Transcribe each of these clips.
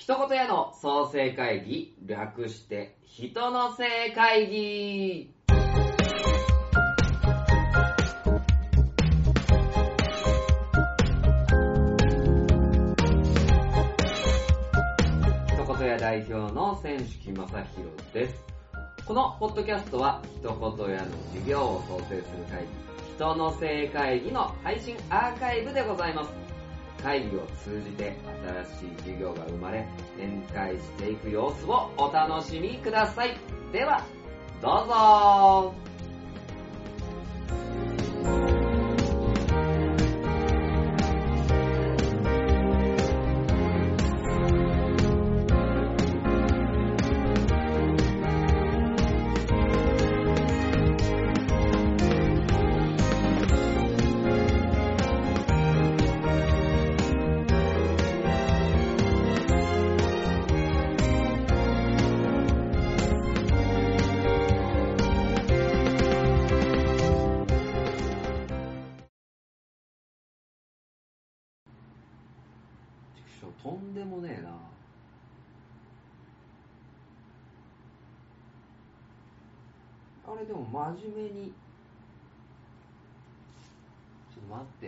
一言屋の創生会議、略して、人の生会議。一言屋代表の千式正宏です。このポッドキャストは、一言屋の授業を創生する会議、人の生会議の配信アーカイブでございます。会議を通じて新しい授業が生まれ、展開していく様子をお楽しみください。では、どうぞでも真面目に。ちょっと待って。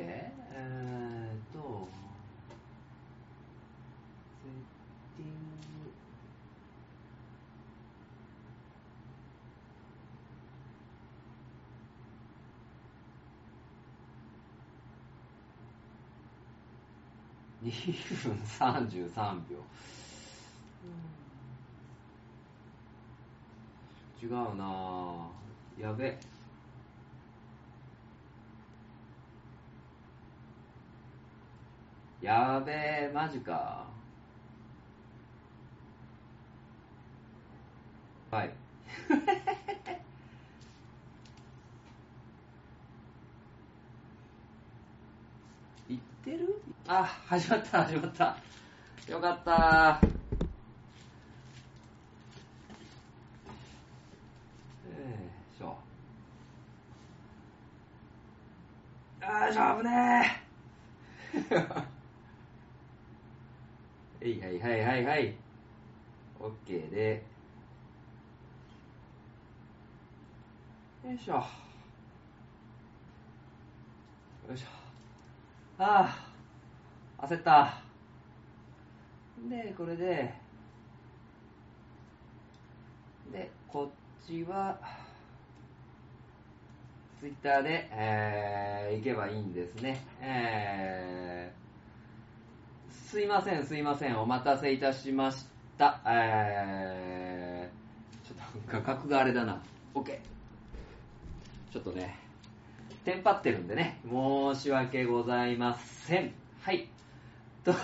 えーっと。セッティング。2分33秒。違うなぁ。やべ。やべえ、マジか。はい。いってる？あ、始まった、始まった。よかった。えーしょ。あーしょ、危ねえ。はいはいはいはいはい。オッケーで。よいしょ。よいしょ。ああ、焦った。で、これで、で、こっちは、ツイッターで、えー、行けばいいんですね。えー、すいません、すいません、お待たせいたしました。えー、ちょっと画角があれだな。OK。ちょっとね、テンパってるんでね、申し訳ございません。はい。と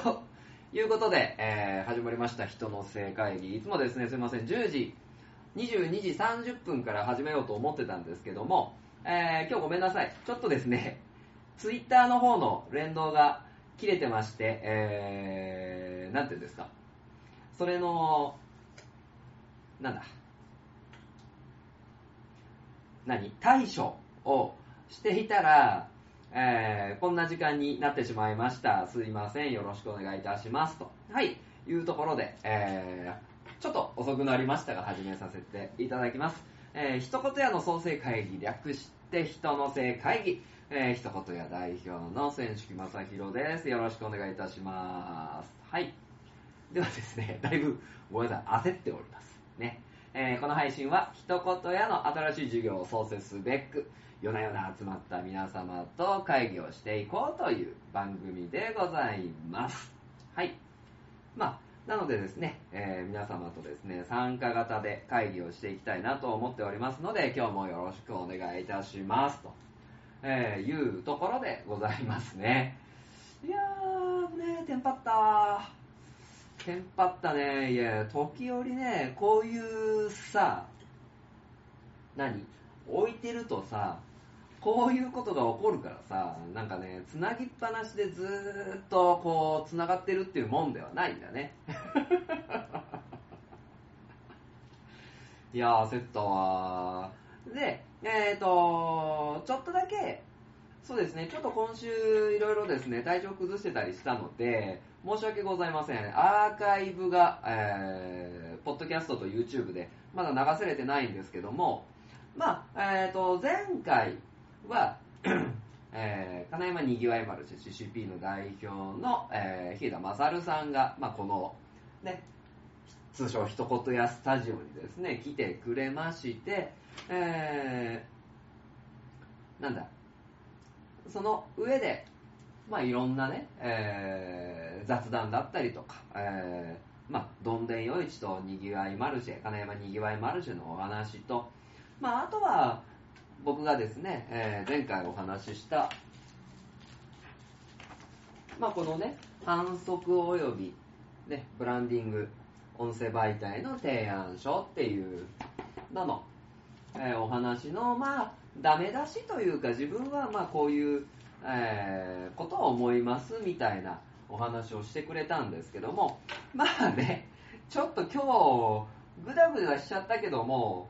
いうことで、えー始まりました人の性会議。いつもですね、すいません、10時、22時30分から始めようと思ってたんですけども、えー今日ごめんなさい。ちょっとですね、ツイッターの方の連動が切れてまして、えー、なんていうんですか。それの、なんだ。何？対処をしていたら、えーこんな時間になってしまいました。すいません。よろしくお願いいたします。と。はい。いうところで、えーちょっと遅くなりましたが、始めさせていただきます。えー一言屋の創生会議、略して人の性会議、えー一言屋代表の千式正宏です。よろしくお願いいたします。はい。ではですね、だいぶごめんなさい、焦っております。ね。えーこの配信は、一言屋の新しい授業を創設すべく、夜な夜な集まった皆様と会議をしていこうという番組でございます。はい。まあ、なのでですね、えー皆様とですね、参加型で会議をしていきたいなと思っておりますので、今日もよろしくお願いいたします。と、えーいうところでございますね。いやー、ねテンパったテンパったね。いや、時折ね、こういうさ、何？置いてるとさ、こういうことが起こるからさ、なんかね、つなぎっぱなしでずーっとこう、つながってるっていうもんではないんだね。いやー、焦ったわー。で、えっ、と、ちょっとだけ、そうですね、ちょっと今週いろいろですね、体調崩してたりしたので、申し訳ございません。アーカイブが、えー、ポッドキャストと YouTube でまだ流せれてないんですけども、まあ、えっ、ー、と、前回は、えー、金山にぎわいマルシェ CCP の代表の、えー、日枝勝さんが、まあ、この、ね、通称一言やスタジオにですね、来てくれまして、えー、なんだ、その上で、まあ、いろんなね、えー、雑談だったりとか、えー、まあ、どんでん夜市とにぎわいマルシェ、金山にぎわいマルシェのお話と、まあ、あとは、僕がですね、えー、前回お話しした、まあ、このね、反則及び、ね、ブランディング、音声媒体の提案書っていうのの、えー、お話の、まあ、ダメ出しというか、自分はまあこういう、えー、ことを思いますみたいなお話をしてくれたんですけども、まあね、ちょっと今日、ぐだぐだしちゃったけども、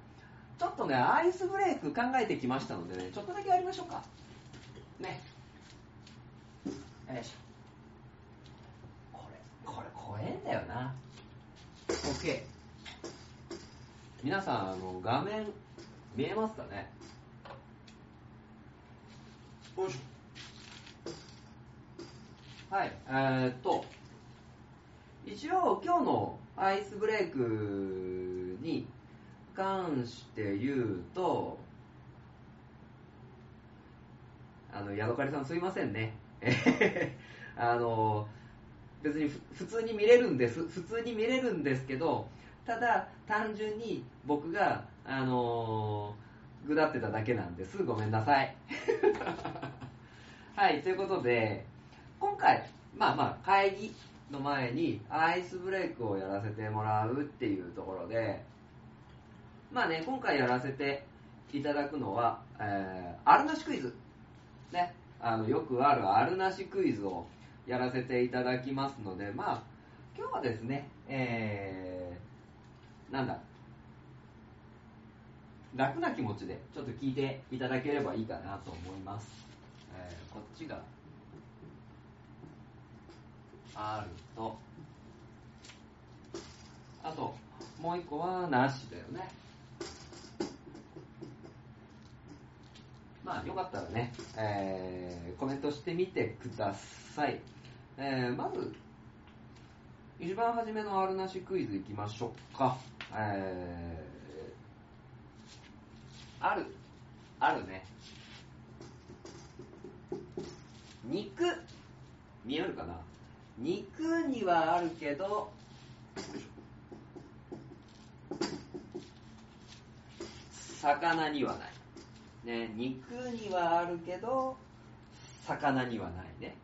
ちょっとね、アイスブレイク考えてきましたのでね、ちょっとだけやりましょうか。ね。よいしょ。これ、これ怖えんだよな。OK。皆さん、あの、画面、見えますかね？よいしょ。はい、えー、っと、一応今日のアイスブレイクに関して言うと、あの、ヤドカリさんすいませんね。あの、別に普通に見れるんです。普通に見れるんですけど、ただ、単純に僕が、あのー、ぐだってただけなんです。ごめんなさい。はい、ということで、今回、まあまあ、会議の前にアイスブレイクをやらせてもらうっていうところで、まあね、今回やらせていただくのは、えー、あるなしクイズ。ね、あの、よくあるあるなしクイズをやらせていただきますので、まあ、今日はですね、えー、なんだ、楽な気持ちでちょっと聞いていただければいいかなと思います。えー、こっちが、あると、あと、もう一個はなしだよね。まあ、よかったらね、えー、コメントしてみてください。えー、まず、一番初めのあるなしクイズいきましょうか。えー、ある、あるね。肉、見えるかな？肉にはあるけど、魚にはない。ね、肉にはあるけど、魚にはないね。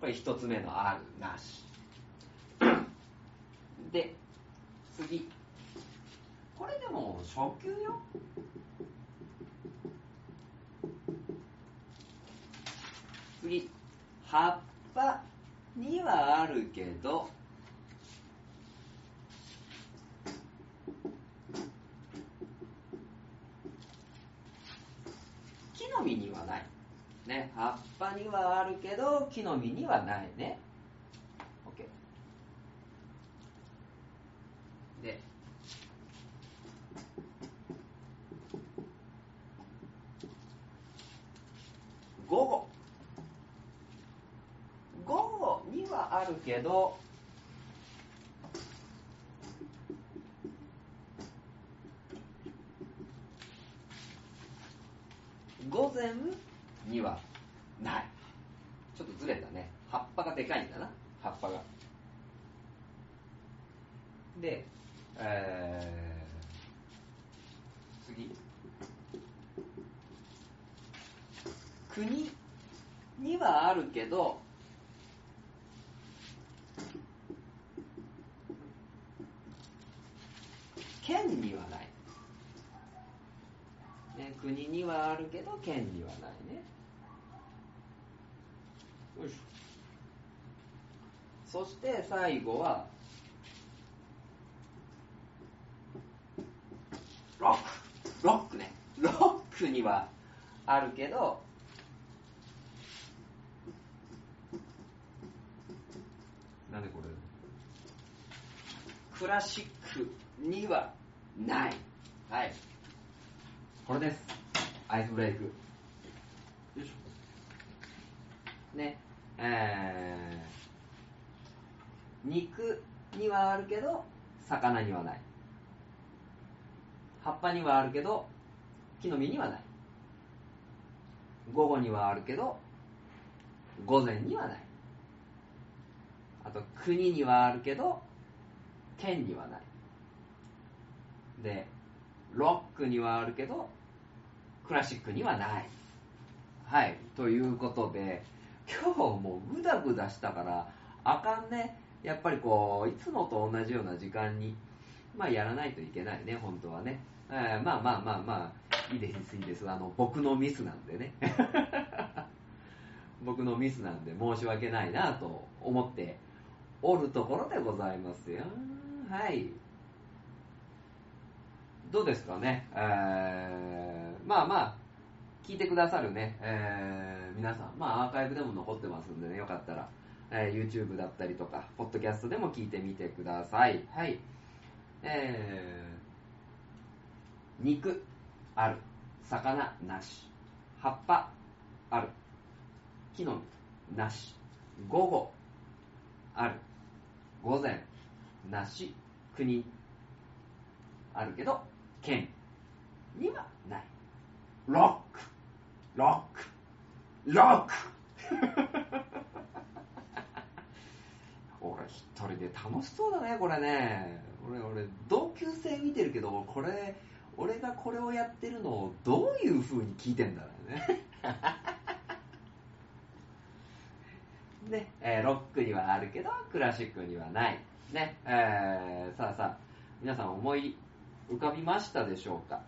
これ一つ目のあるなし。で、次。これでも初級よ。次。葉っぱにはあるけど、の実にはない。ね、葉っぱにはあるけど、木の実にはないね。OK。で、午後。午後にはあるけど、然にはない。ちょっとずれたね。葉っぱがでかいんだな。葉っぱが。で、えー、次。国？にはあるけど、県にはない。国にはあるけど県にはないねよいしょそして最後はロック。ロックね。ロックにはあるけどなんでこれ？クラシックにはない。はい。これです。アイスブレイクよいしょねえー、肉にはあるけど魚にはない。葉っぱにはあるけど木の実にはない。午後にはあるけど午前にはない。あと国にはあるけど県にはない。でロックにはあるけどクラシックにはない。はいということで今日もうグダグダしたからあかんね。やっぱりこういつもと同じような時間にまあやらないといけないね本当はね、えー、まあまあまあまあいいですいいです。あの僕のミスなんでね。僕のミスなんで申し訳ないなと思っておるところでございますよ。はい。どうですかね、えー、まあまあ聞いてくださるね、えー、皆さん、まあアーカイブでも残ってますんでね、よかったら、えー、YouTube だったりとか、ポッドキャストでも聞いてみてください。はい。えー、肉、ある。魚、なし。葉っぱ、ある。木の実、なし。午後、ある。午前、なし。国、あるけど、県にはない。ロック、ロック、ロック 俺一人で楽しそうだね、これね。俺、俺、同級生見てるけど、これ、俺がこれをやってるのをどういう風に聞いてんだろうね。ね、えー、ロックにはあるけど、クラシックにはない。ね、えー、さあさあ、皆さん思い浮かびましたでしょうか？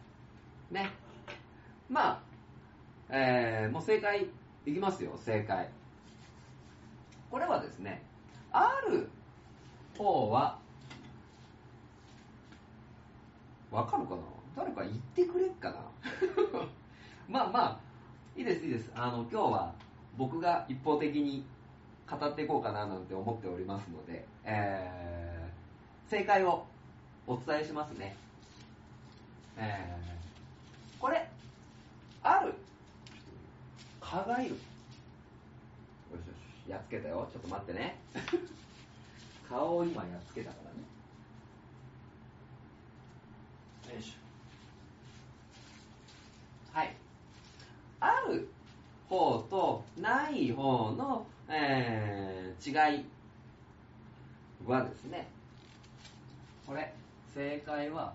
ね。まあ、えー、もう正解いきますよ、正解。これはですね、ある方は、わかるかな？誰か言ってくれっかな？まあまあ、いいです、いいです。あの、今日は僕が一方的に語っていこうかななんて思っておりますので、えー、正解をお伝えしますね。えー、これ、ある蚊がいるやっつけたよ。ちょっと待ってね。顔を今やっつけたからね。よいしょ。はい。ある方とない方の、えー、違いはですね。これ正解は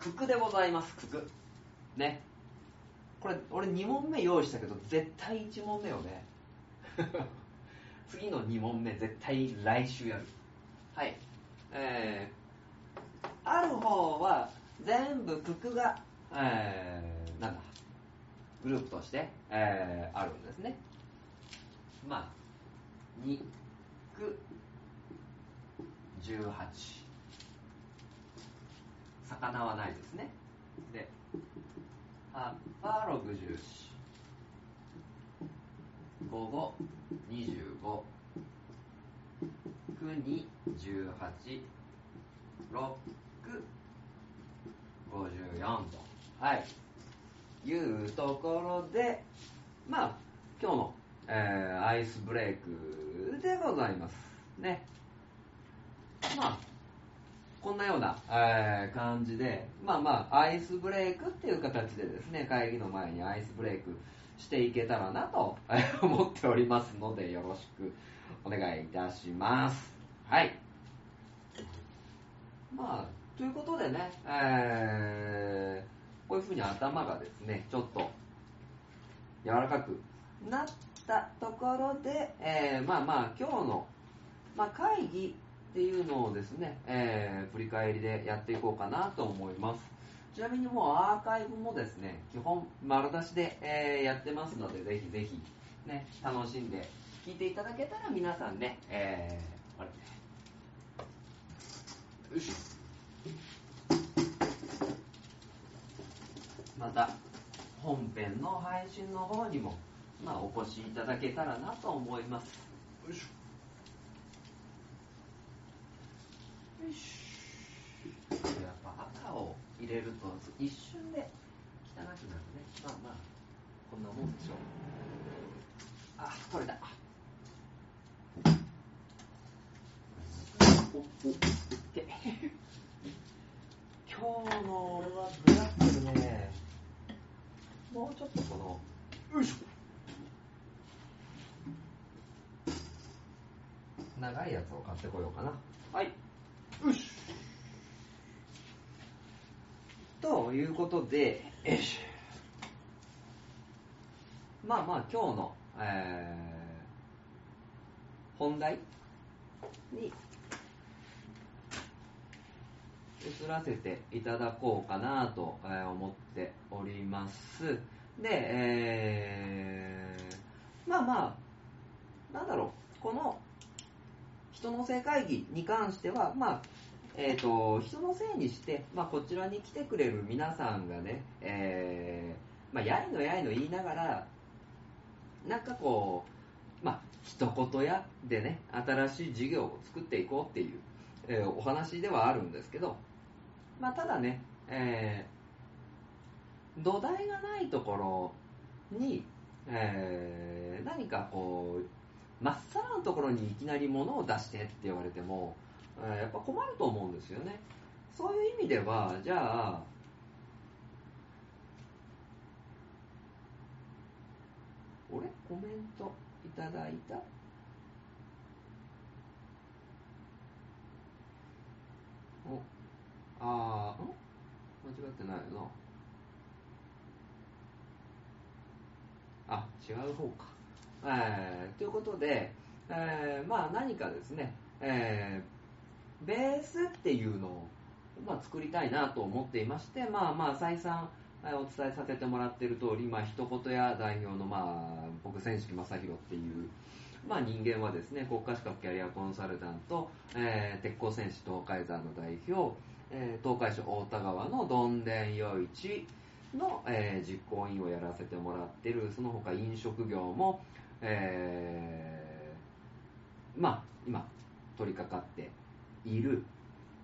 九九でございます。九九。ね。これ俺2問目用意したけど絶対1問目をね 次の2問目絶対来週やる。はい。えー、ある方は全部九九が、えー、なんだグループとして、えー、あるんですね。まあ2九18魚はないですね。で葉っぱ64午後25九に18六54と。はい。いうところでまあ今日の、えー、アイスブレイクでございますね。まあこんなような、えー、感じで、まあまあ、アイスブレイクっていう形でですね、会議の前にアイスブレイクしていけたらなと 思っておりますので、よろしくお願いいたします。はい。まあ、ということでね、えー、こういうふうに頭がですね、ちょっと柔らかくなったところで、えー、まあまあ、今日の、まあ、会議っていうのをですね、えー、振り返りでやっていこうかなと思います。ちなみにもうアーカイブもですね、基本丸出しで、えー、やってますので、ぜひぜひ、ね、楽しんで聞いていただけたら皆さんね、えー、あれ。よしまた、本編の配信の方にも、まあ、お越しいただけたらなと思います。よいしょ。いしょ入れると一瞬で汚くなるね。まあまあこんなもんでしょ。うあ取れたおおって今日の俺はブラックルねもうちょっとこのよいしょ長いやつを買ってこようかなはいよしということでまあまあ今日の、えー、本題に移らせていただこうかなと思っております。で、えー、まあまあなんだろう。この人の性会議に関しては、まあ、え、ー、と、人のせいにして、まあ、こちらに来てくれる皆さんがね、えー、まあ、やいのやいの言いながら、なんかこう、まあ、一言やでね、新しい事業を作っていこうっていう、えー、お話ではあるんですけど、まあ、ただね、えー、土台がないところに、えー、何かこう、まっさらのところにいきなり物を出してって言われても、やっぱ困ると思うんですよね。そういう意味では、じゃあ、俺？コメントいただいた？お、あー、ん？間違ってないよな。あ、違う方か。えー、ということで、えー、まあ何かですね、えー、ベースっていうのを、まあ、作りたいなと思っていまして、まあまあ再三、お伝えさせてもらっている通り、まあ、一言や代表の、まあ、僕、千式正宏っていう、まあ、人間はですね、国家資格キャリアコンサルタント、えー、鉄鋼戦士東海山の代表、えー、東海市太田川のどんでん夜市の、えー、実行委員をやらせてもらっている、その他飲食業も、えー、まあ、今、取り掛かっている、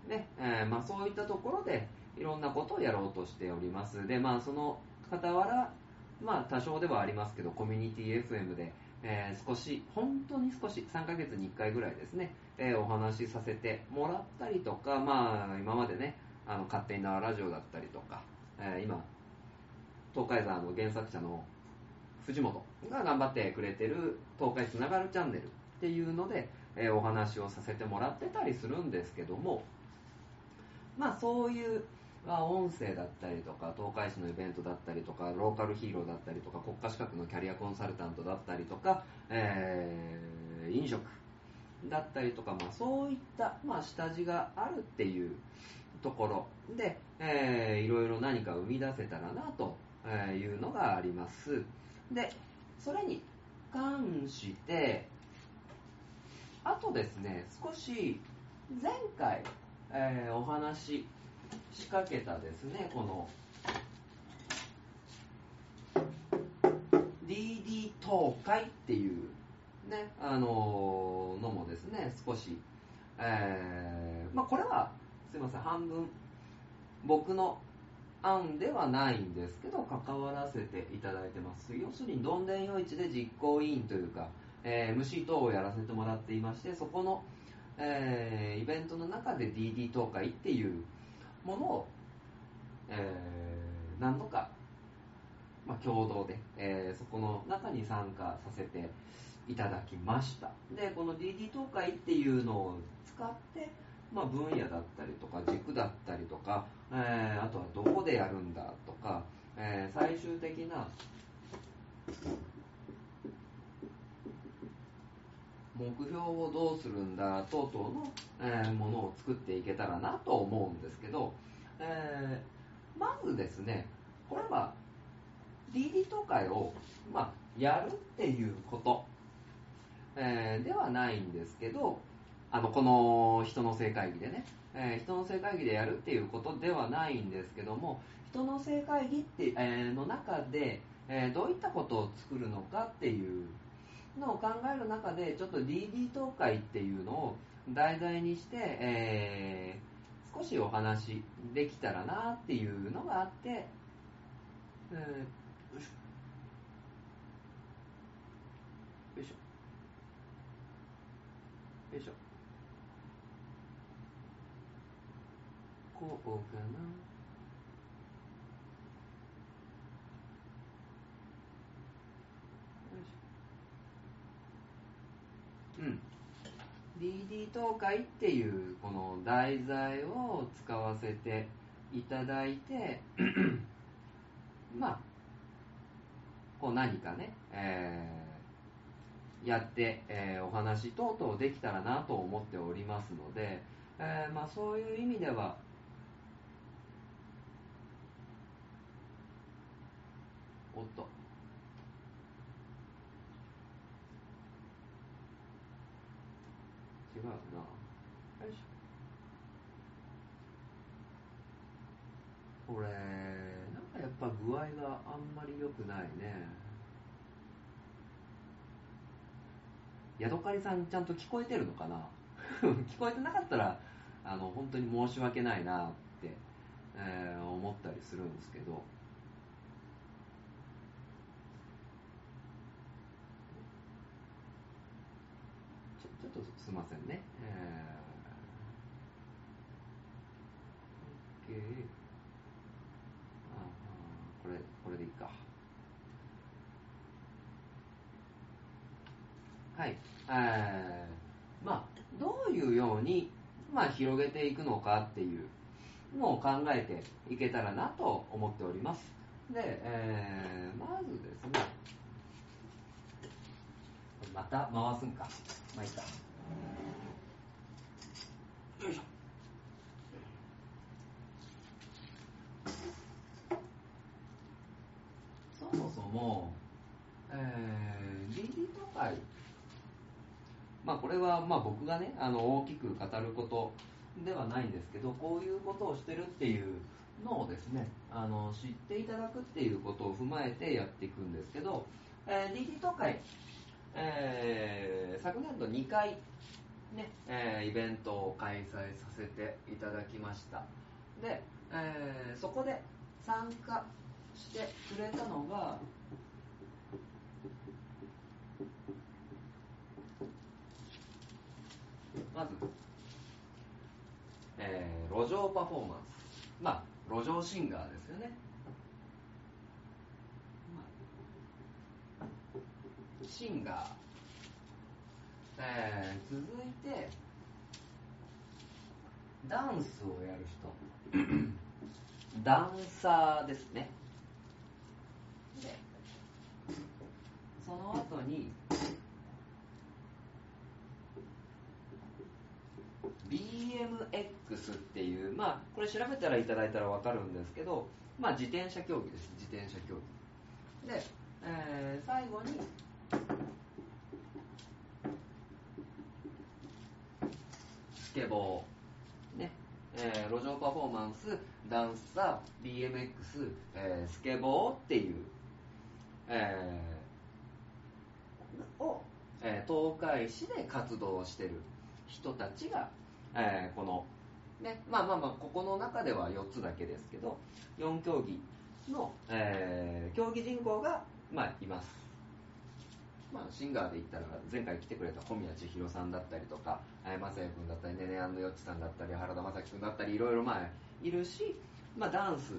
ねえー、まあ、そういったところでいろんなことをやろうとしております。で、まあ、その傍ら、まあ、多少ではありますけど、コミュニティ FM で、えー、少し、本当に少し、3ヶ月に1回ぐらいですね、えー、お話しさせてもらったりとか、まあ、今までね、あの勝手に縄ラジオだったりとか、えー、今、東海山の原作者の藤本が頑張ってくれてる東海つながるチャンネルっていうので、えー、お話をさせてもらってたりするんですけども、まあそういう、ま、音声だったりとか、東海市のイベントだったりとか、ローカルヒーローだったりとか、国家資格のキャリアコンサルタントだったりとか、えー、飲食だったりとか、まあそういった、まあ下地があるっていうところで、えー、いろいろ何か生み出せたらなというのがあります。で、それに関して、あとですね、少し前回、えー、お話し仕掛けたですね、この DD 東海っていうね、あのー、のもですね、少し、えー、まあこれは、すいません、半分、僕の案ではないんですけど関わらせていただいてます。要するにどんでん夜市で実行委員というか、えー、MC 等をやらせてもらっていましてそこの、えー、イベントの中で DD 東海っていうものを、えー、何度か、まあ、共同で、えー、そこの中に参加させていただきました。でこの DD 東海っていうのを使ってまあ、分野だったりとか軸だったりとか、えー、あとはどこでやるんだとか、えー、最終的な目標をどうするんだ等々の、えー、ものを作っていけたらなと思うんですけど、えー、まずですねこれは DD 都会を、まあ、やるっていうこと、えー、ではないんですけどあのこの人の性会議でね、え、人の性会議でやるっていうことではないんですけども人の性会議って、え、の中で、え、どういったことを作るのかっていうのを考える中でちょっと DD 東海っていうのを、題材にして、えー、少しお話できたらなっていうのがあって、えー、よいしょ。よいしょ。よいしょ。こうかなうん、DD 東海っていうこの題材を使わせていただいてまあこう何かね、えー、やって、えー、お話等々できたらなと思っておりますので、えー、まあ、そういう意味ではおっと違うなよいしょこれなんかやっぱ具合があんまり良くないね。ヤドカリさんちゃんと聞こえてるのかな？聞こえてなかったらあの本当に申し訳ないなって、えー、思ったりするんですけどちょっとすいませんね。えー、OK。ああこれ、これでいいか。はい。えー、まあ、どういうように、まあ、広げていくのかっていうのを考えていけたらなと思っております。で、えー、まずですね、また回すんか。まあいいか。よいしょ。そもそも、えー、DD 都会、まあこれはまあ僕がね、あの大きく語ることではないんですけど、こういうことをしてるっていうのをですね、あの知っていただくっていうことを踏まえてやっていくんですけど、えー、DD 都会、えー、昨年度2回、ね。えー、イベントを開催させていただきました。で、えー、そこで参加してくれたのがまず、えー、路上パフォーマンス。まあ路上シンガーですよね。シンガー、えー、続いてダンスをやる人。ダンサーですね。でその後に BMX っていうまあこれ調べたらいただいたら分かるんですけどまあ自転車競技です。自転車競技。で、えー、最後にスケボー、ね。えー、路上パフォーマンス、ダンサー、BMX、えー、スケボーっていう、えー、を、え、東海市で活動してる。人たちが、え、この、ね、まあまあまあ、ここの中では4つだけですけど、4競技の、え、競技人口が、まあ、います。まあ、シンガーで言ったら前回来てくれた小宮千尋さんだったりとか正也君だったりねねやんのよっちさんだったり原田正樹君だったりいろいろまあいるし、まあ、ダンス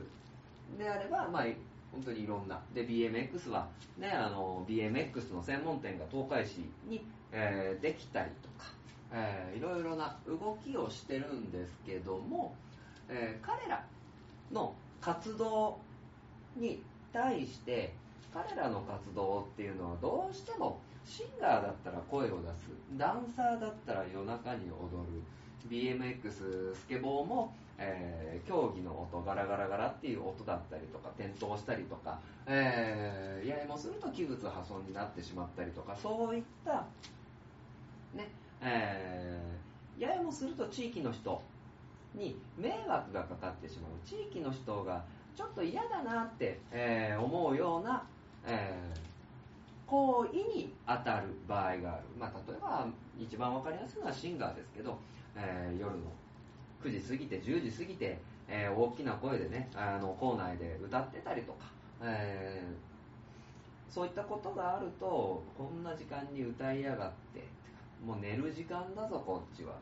であれば、まあ、本当にいろんな。で BMX は、ね、あの BMX の専門店が東海市に、えー、できたりとか、えー、いろいろな動きをしてるんですけども、えー、彼らの活動に対して彼らの活動っていうのはどうしてもシンガーだったら声を出す。ダンサーだったら夜中に踊る。BMX スケボーも、えー、競技の音ガラガラガラっていう音だったりとか転倒したりとか、えー、ややもすると器物破損になってしまったりとかそういったねえー、ややもすると地域の人に迷惑がかかってしまう。地域の人がちょっと嫌だなって、えー、思うようなえー、行為に当たる場合がある、まあ、例えば一番分かりやすいのはシンガーですけど、えー、夜の9時過ぎて10時過ぎて、えー、大きな声でねあの校内で歌ってたりとか、え、そういったことがあるとこんな時間に歌いやがってもう寝る時間だぞこっちは。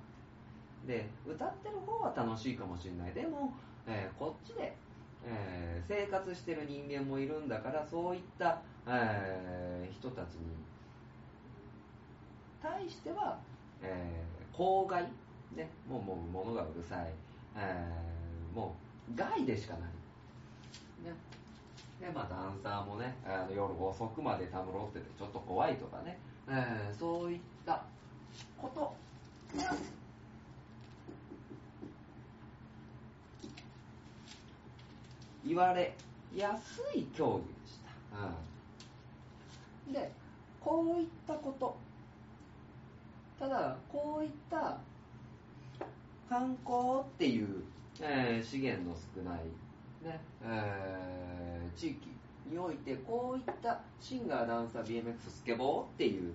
で歌ってる方は楽しいかもしれない。でも、え、こっちで、えー、生活してる人間もいるんだからそういった、えー、人たちに対しては、え公害、ね、もうもう物がうるさい、えもう害でしかない、ね、でまあダンサーもねあの夜遅くまでたむろっててちょっと怖いとかね、えそういったこと。が言われやすい競技でした、うん、でこういったこと。ただこういった観光っていう、えー、資源の少ない、ねえー、地域においてこういったシンガーダンサー BMX スケボーっていう、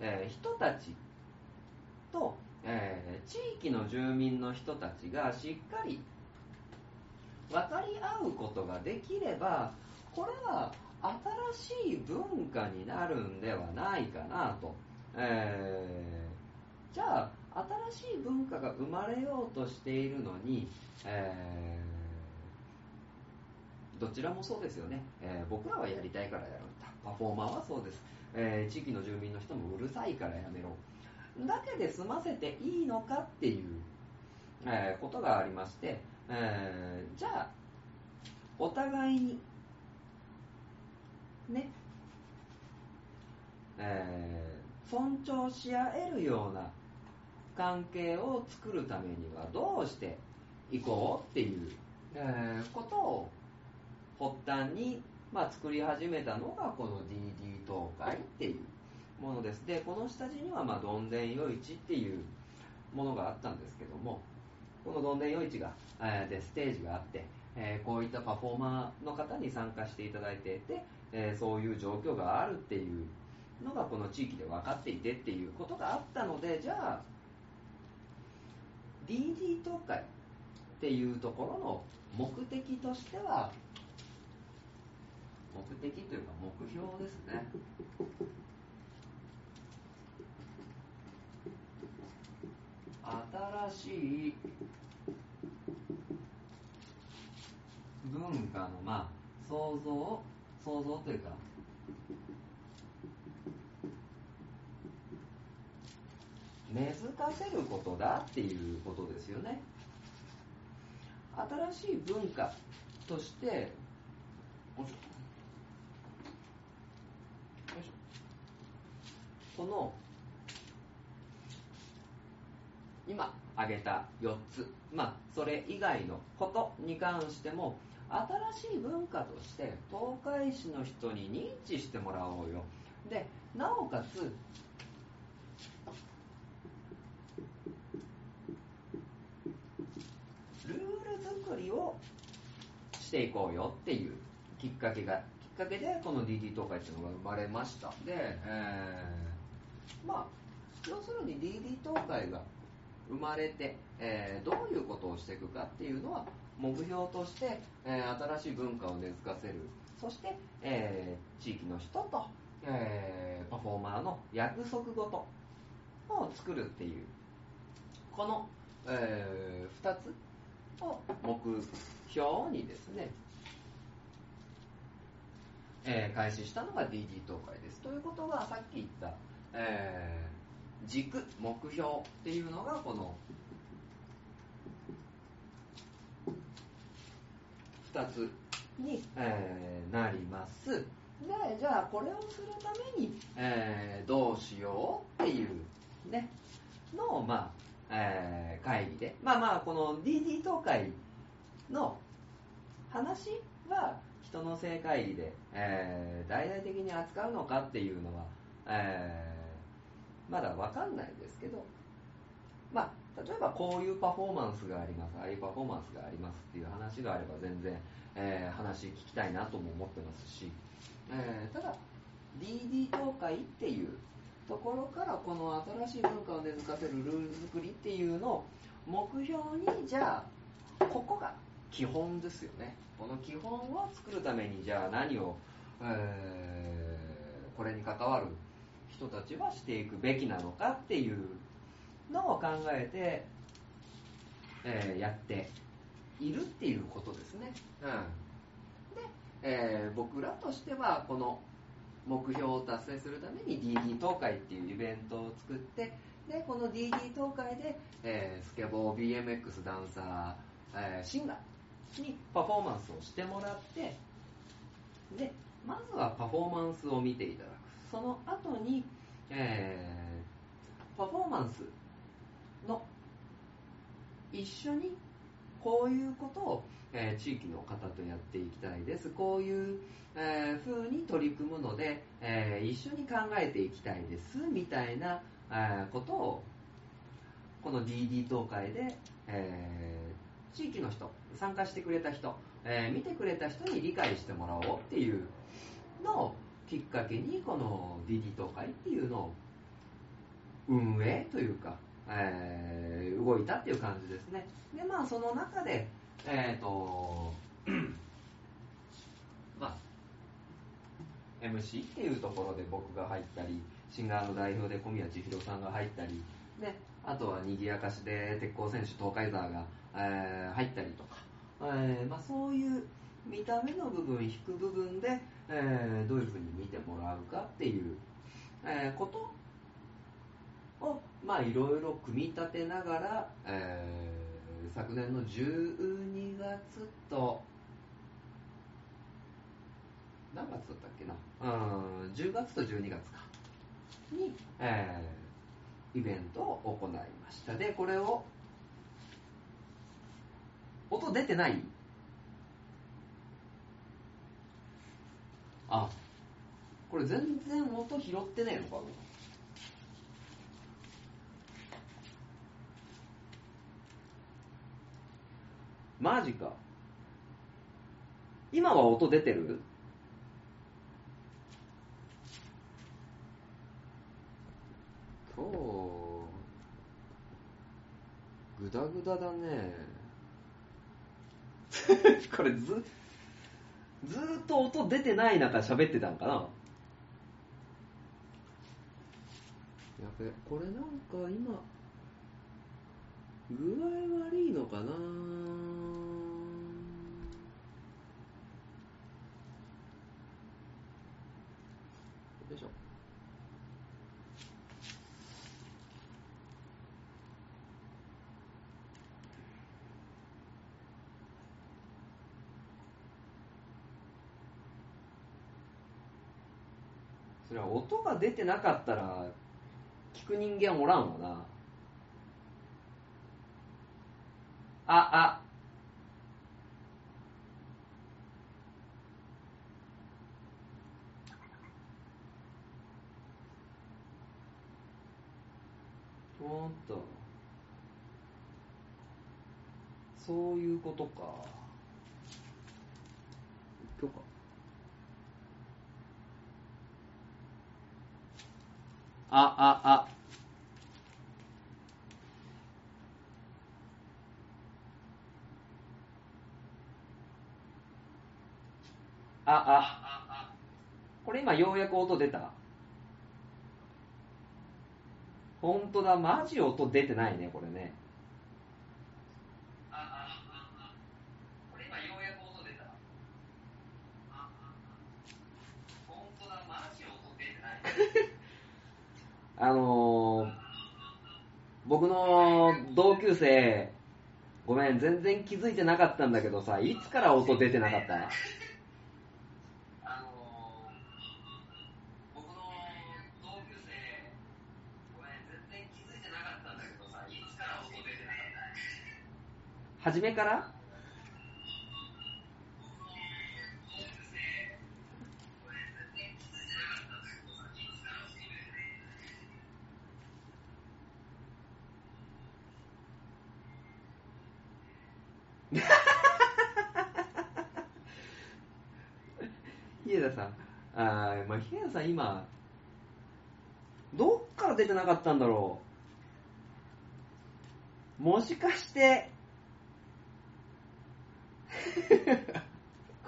えー、人たちと、えー、地域の住民の人たちがしっかり分かり合うことができればこれは新しい文化になるんではないかなと、えー、じゃあ新しい文化が生まれようとしているのに、えー、どちらもそうですよね、えー、僕らはやりたいからやるんだパフォーマーはそうです、え地域の住民の人もうるさいからやめろ。だけで済ませていいのかっていう、えことがありましてえー、じゃあお互いにね。えー、尊重し合えるような関係を作るためにはどうしていこうっていう、えー、ことを発端に、まあ、作り始めたのがこの DD 東海っていうものです。でこの下地には、まあ、どんでん夜市っていうものがあったんですけどもこのどんでん夜市が、えー、でステージがあって、えー、こういったパフォーマーの方に参加していただいていて、えー、そういう状況があるっていうのがこの地域で分かっていてっていうことがあったのでじゃあ DD 東海っていうところの目的としては目的というか目標ですね。新しい文化のまあ想像を想像というか根付かせることだっていうことですよね。新しい文化としてこの今挙げた4つ、まあ、それ以外のことに関しても新しい文化として東海市の人に認知してもらおうよ。でなおかつルール作りをしていこうよっていうきっかけがきっかけでこの DD 東海っていうのが生まれました。で、えー、まあ要するに DD 東海が生まれて、えー、どういうことをしていくかっていうのは目標として、えー、新しい文化を根付かせるそして、えー、地域の人と、えパフォーマーの約束事を作るっていうこの、え2つを目標にですねえー、開始したのが DD 東海です。ということは、さっき言った、え軸目標っていうのがこの2つに、えー、なります。でじゃあこれをするために、えー、どうしようっていうねのをまあ、えー、会議で。まあまあこの DD 東海の話は人の性会議で、えー、大々的に扱うのかっていうのは、えーまだ分かんないですけど、まあ、例えばこういうパフォーマンスがあります、ああいうパフォーマンスがありますっていう話があれば全然、えー、話聞きたいなとも思ってますし、えー、ただ、DD 東海っていうところからこの新しい文化を根付かせるルール作りっていうのを目標にじゃあここが基本ですよね。この基本を作るためにじゃあ何を、えーこれに関わる人たちはしていくべきなのかっていうのを考えて、えーやっているっていうことですね、うん、で、えー僕らとしてはこの目標を達成するために DD 東海っていうイベントを作ってでこの DD 東海で、えースケボー BMX ダンサー、えーシンガーにパフォーマンスをしてもらってでまずはパフォーマンスを見ていただくその後に、えーパフォーマンスの一緒にこういうことを、えー地域の方とやっていきたいです。こういう、えー風に取り組むので、えー一緒に考えていきたいですみたいな、えーことをこの DD 東海で、えー地域の人参加してくれた人、えー見てくれた人に理解してもらおうっていうのをきっかけにこの DD 東海っていうのを運営というか、えー動いたっていう感じですね。でまあその中でえっ、と まあ MC っていうところで僕が入ったりシンガーの代表で小宮千尋さんが入ったりであとは賑やかしで鉄鋼選手東海沢が、えー入ったりとか、えーまあ、そういう見た目の部分引く部分で、えーどういうふうに見てもらうかっていう、えーことをまあいろいろ組み立てながら、えー昨年の12月と何月だったっけな？うん10月と12月か。に、えーイベントを行いました。でこれを音出てないあ。これ全然音拾ってねえのか？なマジか。今は音出てる？今日グダグダだね。これずずーっと音出てない中喋ってたんかな。やべこれなんか今具合悪いのかな。それは音が出てなかったら聞く人間おらんわな。ああ。おっと。そういうことか今日かあああ。ああ。これ今ようやく音出た。ほんとだ。マジ音出てないねこれねこれ今ようやく音出た本当だマジ音出てないあのー、僕の同級生ごめん全然気づいてなかったんだけどさいつから音出てなかった？あのー、僕の同級生ごめん全然気づいてなかったんだけどさいつから音出てなかった？初めから家田さんあーまあ、ヒデさん今、どっから出てなかったんだろう？もしかして、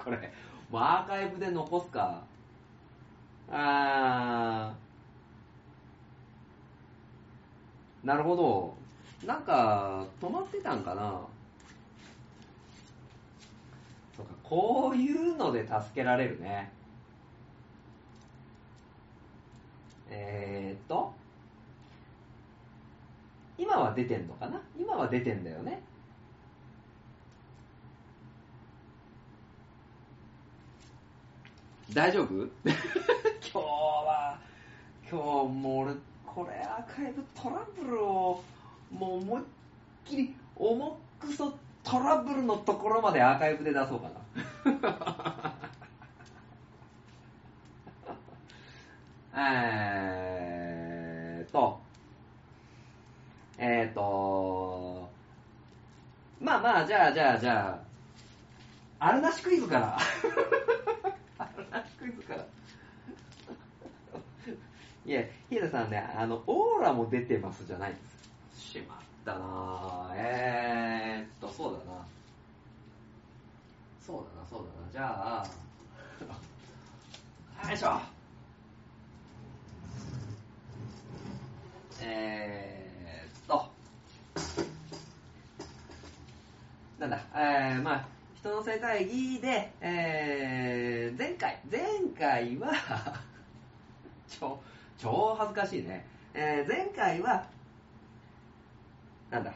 これ、アーカイブで残すか？あー、なるほど。なんか、止まってたんかな？そうか、こういうので助けられるね。えーっと、今は出てんのかな？今は出てんだよね。大丈夫？今日は、今日もう俺、これアーカイブトラブルを、もう思いっきり、重くそトラブルのところまでアーカイブで出そうかな。えーと、えーと、まあまあ、じゃあじゃあじゃあ、あるなしクイズから。あるなしクイズから。いや、ヒデさんね、あの、オーラも出てますじゃないです。しまったなぁ。えーっと、そうだな。そうだな、そうだな。じゃあ、よいしょ。えーっと、なんだ、えー、まあ、人の世界議で、えー、前回、前回は、超、超恥ずかしいね。えー、前回は、なんだ、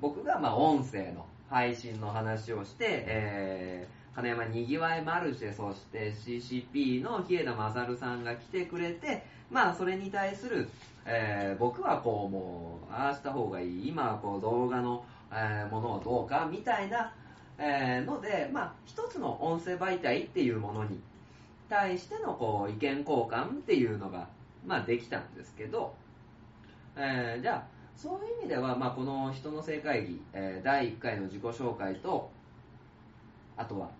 僕が、まあ、音声の配信の話をして、えー、金山にぎわいマルシェ、そして CCP の日枝勝さんが来てくれて、まあ、それに対する、えー僕はこう、もう、ああした方がいい、今はこう、動画の、えーものをどうか、みたいな、えーので、まあ、一つの音声媒体っていうものに対しての、こう、意見交換っていうのが、まあ、できたんですけど、えーじゃあ、そういう意味では、まあ、この人の正会議、えー第1回の自己紹介と、あとは、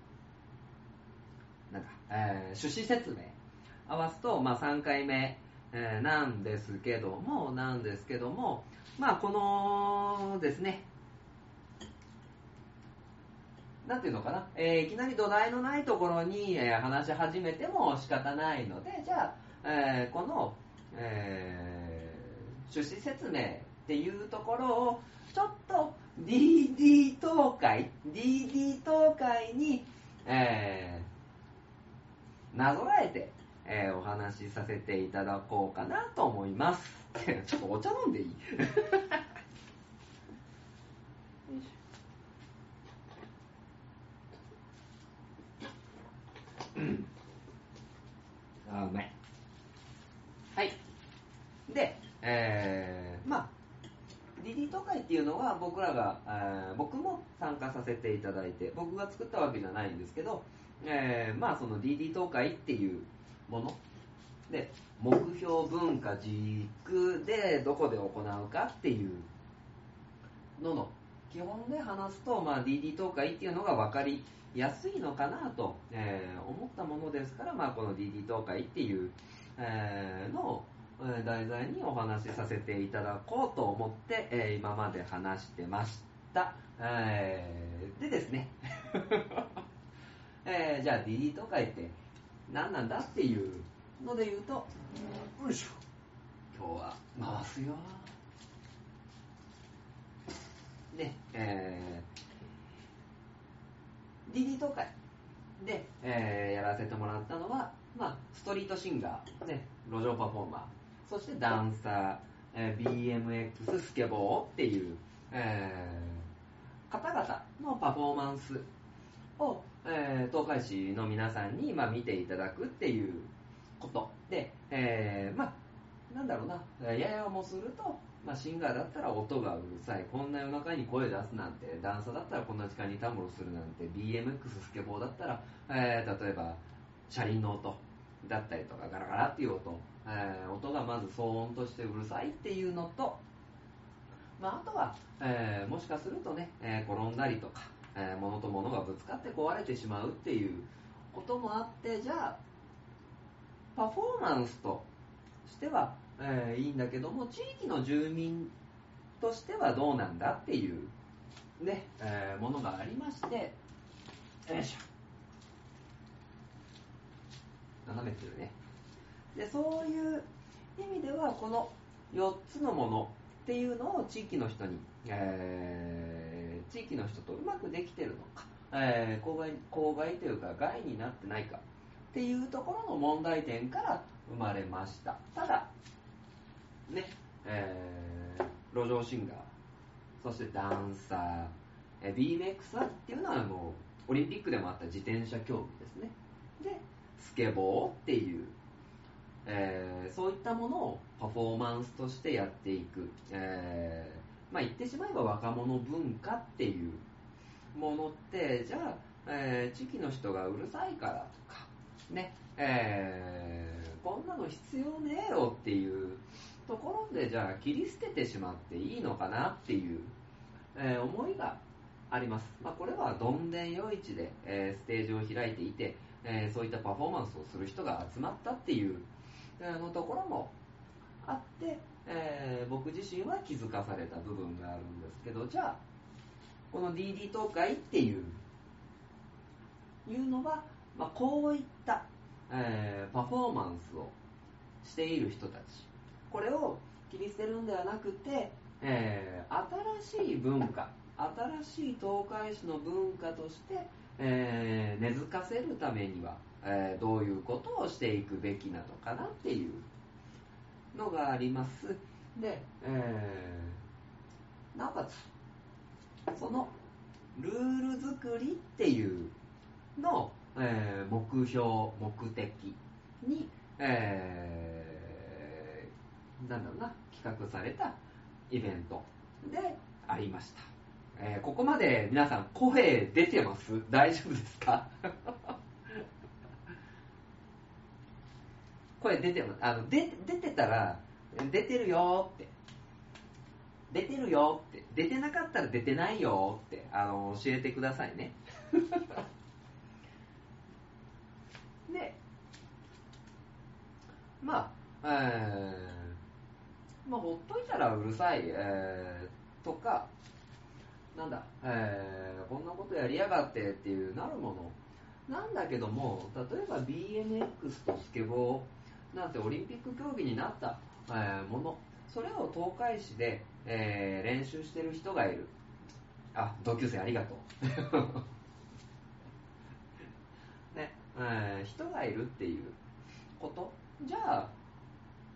なんか、えー趣旨説明合わすと、まあ、3回目、えーなんですけども、なんですけども、まあ、このですね、なんていうのかな、えーいきなり土台のないところに、えー話し始めても仕方ないので、じゃあ、えーこの、え趣旨説明っていうところを、ちょっと DD 東海、DD 東海に、えなぞらえて、えーお話しさせていただこうかなと思います。ちょっとお茶飲んでいい？うん。あうまい。はい。でえー、まあ DD 東海っていうのは僕らが、えー僕も参加させていただいて僕が作ったわけじゃないんですけど、えーまあその DD 東海っていうもの？で目標文化軸でどこで行うかっていうのの基本で話すと、まあ、DD 東海っていうのが分かりやすいのかなと、えー思ったものですから、まあ、この DD 東海っていう、えーのを題材にお話しさせていただこうと思って、えー今まで話してました、えーでですね、えーじゃあ DD 東海って何なんだっていうので言うとよいしょ。今日は回すよ。で、えー、DD 東海で、えーやらせてもらったのは、まあ、ストリートシンガー、ね、路上パフォーマー。そしてダンサー、えー BMX スケボーっていう、えー方々のパフォーマンスを、えー東海市の皆さんに、まあ、見ていただくっていうこと。で、えーまあなんだろうな。ややもすると、まあ、シンガーだったら音がうるさい。こんな夜中に声出すなんてダンサーだったらこんな時間にたむろするなんて BMX スケボーだったら、えー例えば車輪の音だったりとかガラガラっていう音、えー音がまず騒音としてうるさいっていうのと、まあ、あとは、えーもしかするとね、え転んだりとか、えー物と物がぶつかって壊れてしまうっていうこともあってじゃあパフォーマンスとしては、えーいいんだけども地域の住民としてはどうなんだっていう、ねえーものがありましてよいしょ。斜めってるね。でそういう意味ではこの4つのものっていうのを地域の人に、えー地域の人とうまくできてるのか、えー、公害公害というか害になってないかっていうところの問題点から生まれました。ただねえー路上シンガーそしてダンサーえー BMX っていうのはもうオリンピックでもあった自転車競技ですね。でスケボーっていうえーそういったものをパフォーマンスとしてやっていく、えーまあ言ってしまえば若者文化っていうものってじゃあ、えー地域の人がうるさいからとかねえーこんなの必要ねえよっていうところでじゃあ切り捨ててしまっていいのかなっていう、えー思いがあります、まあ、これはどんでん夜市で、えーステージを開いていて、えそういったパフォーマンスをする人が集まったっていう、えのところもあって、えー僕自身は気づかされた部分があるんですけどじゃあこの DD 東海っていういうのは、まあ、こういった、えーパフォーマンスをしている人たち。これを切り捨てるんではなくて、えー新しい文化新しい東海市の文化として、えー根付かせるためには、えーどういうことをしていくべきなのかなっていうのがあります。で、えーなおかつそのルール作りっていうの、えー目標目的に、えーなんだろうな企画されたイベントでありました、えーここまで皆さん声出てます？大丈夫ですか？声出てあので出てたら出てるよって。出てるよって。出てなかったら出てないよってあの教えてくださいね。でまあえーまあほっといたらうるさい、えーとかなんだ、えーこんなことやりやがってっていうなるもの。なんだけども例えば BMX とスケボーなんてオリンピック競技になった、えもの。それを東海市で、えー練習してる人がいる。あ同級生ありがとう。ねえ人がいるっていうこと。じゃあ、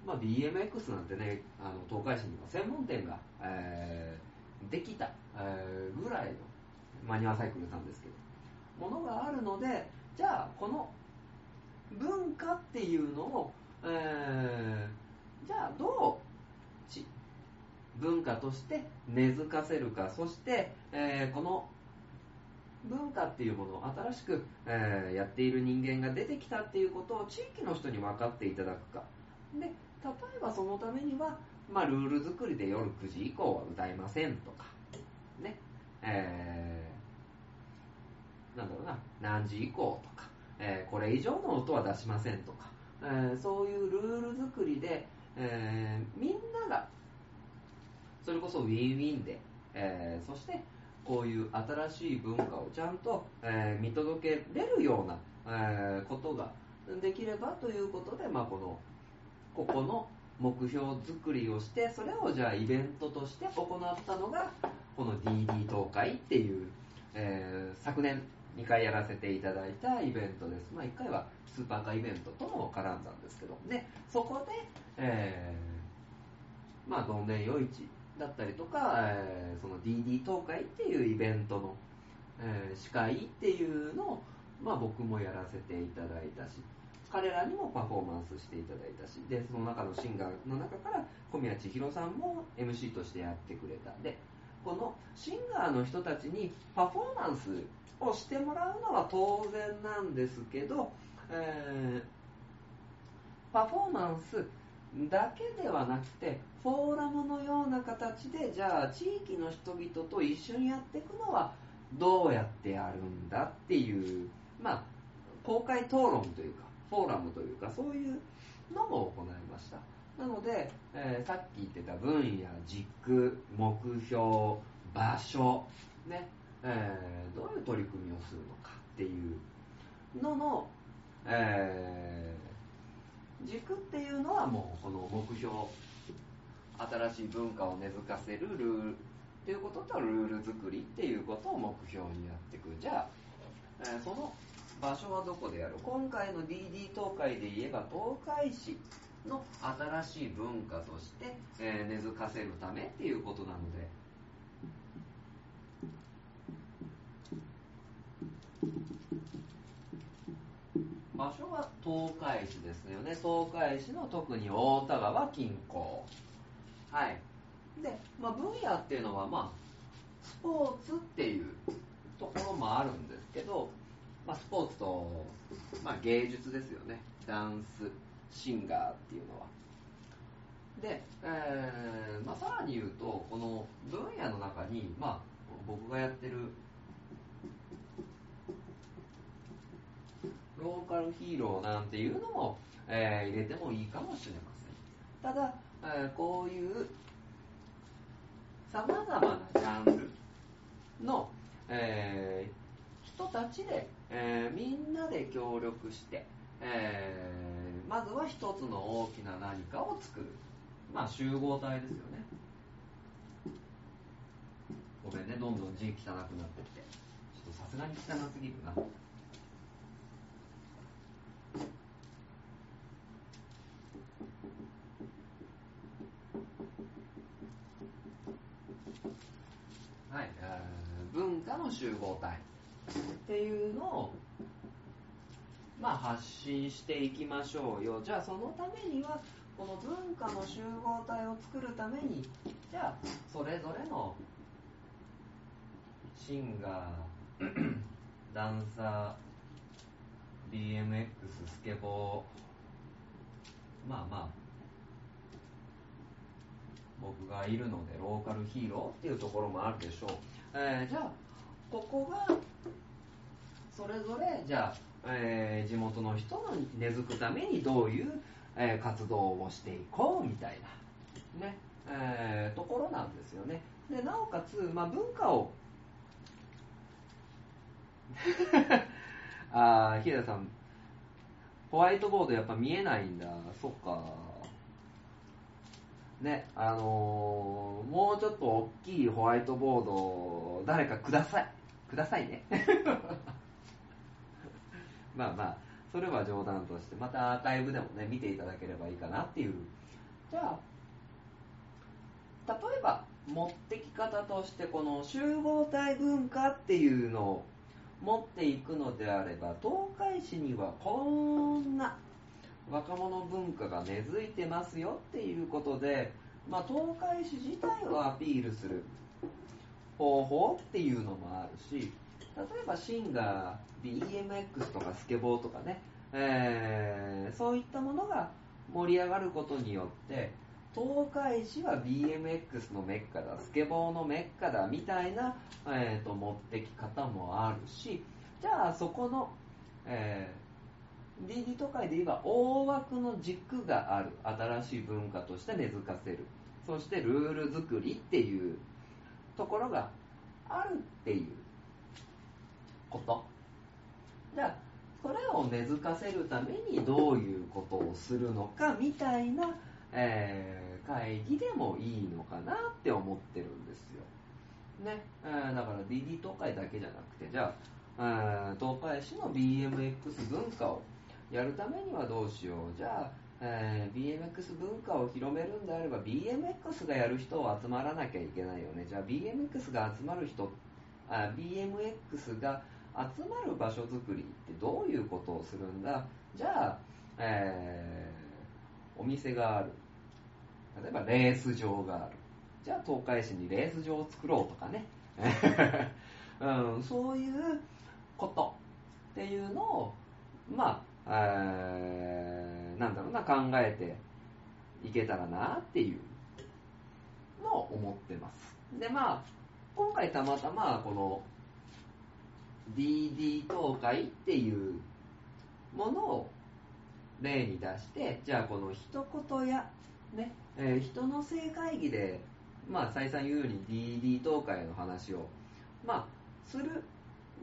まあ、BMX なんてねあの東海市には専門店が、えーできた、えーぐらいのマニュアサイクルなんですけどものがあるのでじゃあこの文化っていうのを、じゃあどう文化として根付かせるかそして、えーこの文化っていうものを新しく、えーやっている人間が出てきたっていうことを地域の人に分かっていただくか。で例えばそのためには、まあ、ルール作りで夜9時以降は歌いませんとか。ね。えーなんだろうな。何時以降とか、えーこれ以上の音は出しませんとか、えーそういうルール作りで、えーみんながそれこそウィンウィンで、えーそしてこういう新しい文化をちゃんと、え見届けれるような、えことができればということで、まあ、このここの目標作りをしてそれをじゃあイベントとして行ったのがこの DD 東海っていう、え昨年2回やらせていただいたイベントです、まあ、1回はスーパーカーイベントとも絡んだんですけどでそこで、えーまあ、どんでん夜市だったりとか、えーその DD 東海っていうイベントの、えー司会っていうのを、まあ、僕もやらせていただいたし彼らにもパフォーマンスしていただいたしでその中のシンガーの中から小宮千尋さんも MC としてやってくれた。でこのシンガーの人たちにパフォーマンスをしてもらうのは当然なんですけど、えーパフォーマンスだけではなくてフォーラムのような形でじゃあ地域の人々と一緒にやっていくのはどうやってやるんだっていうまあ公開討論というか、フォーラムというか、そういうのも行いました。なので、えー、さっき言ってた分野、軸、目標、場所、ね、えー、どういう取り組みをするのかっていうのの、えー、軸っていうのはもうこの目標、新しい文化を根付かせるルールっていうこととルール作りっていうことを目標にやっていく。じゃあ、えー、その場所はどこでやる今回の DD 東海で言えば東海市の新しい文化として、えー、根付かせるためっていうことなので、場所は東海市ですよね。東海市の特に大田川近郊。はい。で、まあ、分野っていうのは、まあ、スポーツっていうところもあるんですけど、まあ、スポーツと、まあ、芸術ですよね。ダンス、シンガーっていうのは。で、えーまあ、さらに言うと、この分野の中に、まあ、僕がやってるローカルヒーローなんていうのも、えー、入れてもいいかもしれません。ただ、えー、こういうさまざまなジャンルの、えー、人たちで、えー、みんなで協力して、えー、まずは一つの大きな何かを作る。まあ集合体ですよね。ごめんね、どんどん字汚くなってきて。ちょっとさすがに汚すぎるな。はい、文化の集合体。っていうのを、まあ、発信していきましょうよ。じゃあそのためにはこの文化の集合体を作るためにじゃあそれぞれのシンガー ダンサー BMX スケボーまあまあ僕がいるのでローカルヒーローっていうところもあるでしょう、えー、じゃあここがそれぞれじゃあ、えー、地元の人の根付くためにどういう、えー、活動をしていこうみたいなね、えー、ところなんですよねでなおかつ、まあ、文化を ああ、日田さん、ホワイトボードやっぱ見えないんだ。そっか。ね、あのー、もうちょっと大きいホワイトボード、誰かください。くださいね。まあまあ、それは冗談として、またアーカイブでもね、見ていただければいいかなっていう。じゃあ、例えば、持ってき方として、この集合体文化っていうのを持っていくのであれば、東海市にはこんな若者文化が根付いてますよっていうことで、まあ、東海市自体をアピールする方法っていうのもあるし例えばシンガー BMX とかスケボーとかね、えー、そういったものが盛り上がることによって東海市は BMX のメッカだスケボーのメッカだみたいな、えーと、持ってき方もあるしじゃあそこの、えー DD 都会で言えば大枠の軸がある新しい文化として根付かせる。そしてルール作りっていうところがあるっていうこと。じゃあそれを根付かせるためにどういうことをするのかみたいな、えー、会議でもいいのかなって思ってるんですよ。ね、えー、だから DD 東海だけじゃなくてじゃあ東海市の BMX 文化をやるためにはどうしよう。じゃあ、えー、BMX 文化を広めるんであれば BMX がやる人を集まらなきゃいけないよね。じゃあ BMX が集まる人あ BMX が集まる場所づくりってどういうことをするんだ？じゃあ、えー、お店がある。例えばレース場がある。じゃあ東海市にレース場を作ろうとかね、うん、そういうことっていうのをまあえー、なんだろうな、考えていけたらなっていうのを思ってます。で、まあ、今回たまたまこの DD 東海っていうものを例に出してじゃあこの一言や、ねえー人の性会議で、まあ、再三言うように DD 東海の話を、まあ、する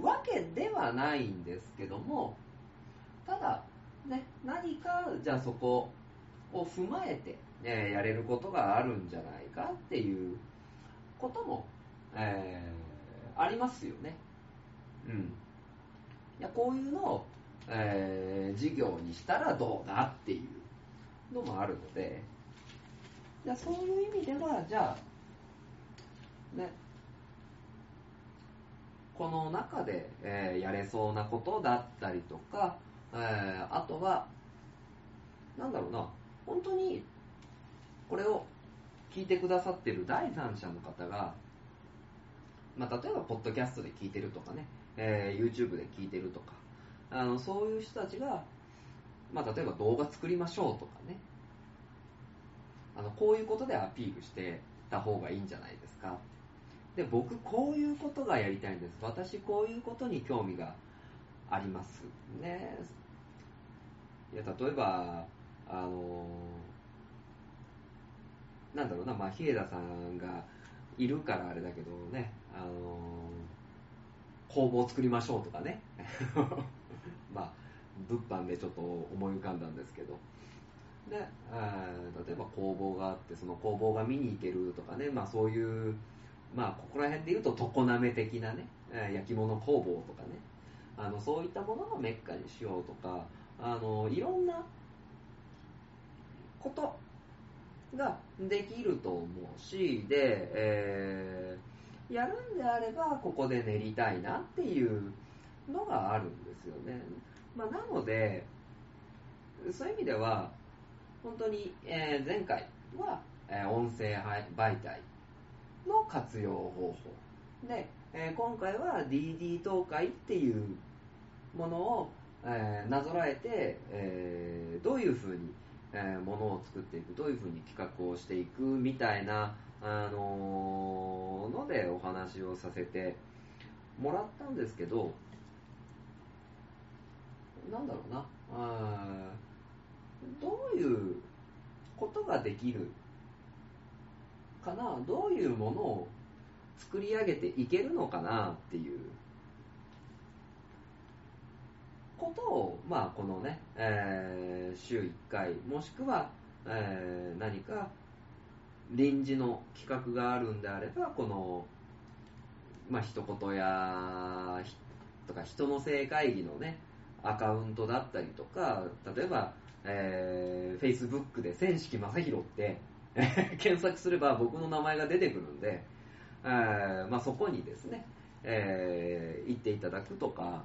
わけではないんですけどもただ、ね、何かじゃあそこを踏まえて、えーやれることがあるんじゃないかっていうことも、えーありますよね。うん、いやこういうのを、えー事業にしたらどうだっていうのもあるのでじゃあそういう意味ではじゃあねこの中で、えーやれそうなことだったりとか、えーあとはなんだろうな本当にこれを聞いてくださってる第三者の方がまあ、例えば、ポッドキャストで聞いてるとかね、えー YouTube で聞いてるとか、あのそういう人たちが、まあ、例えば動画作りましょうとかね、あのこういうことでアピールしてた方がいいんじゃないですか。で、僕、こういうことがやりたいんです。私、こういうことに興味があります。ね。いや、例えば、あのなんだろうな、まあ、日枝さんがいるからあれだけどね、あの工房作りましょうとかね、まあ、物販でちょっと思い浮かんだんですけど、で、例えば工房があって、その工房が見に行けるとかね、まあ、そういう、まあ、ここら辺で言うと常滑的なね、焼き物工房とかね、あのそういったもののメッカにしようとか、あのいろんなことができると思うし、で、えーやるんであれば、ここで練りたいなっていうのがあるんですよね。まあ、なので、そういう意味では、本当に、えー前回は、えー音声媒体の活用方法。で、え今回は DD 東海っていうものを、えーなぞらえて、えーどういうふうに、えーものを作っていく、どういうふうに企画をしていくみたいな、あのーのでお話をさせてもらったんですけど、なんだろうな、あどういうことができるかな、どういうものを作り上げていけるのかなっていうことを、まあ、このね、えー週1回、もしくは、えー何か臨時の企画があるんであれば、この、まあ、一言や、とか人の性会議のね、アカウントだったりとか、例えば、えー、Facebook で千式正宏って、検索すれば僕の名前が出てくるんで、えーまあ、そこにですね、えー行っていただくとか、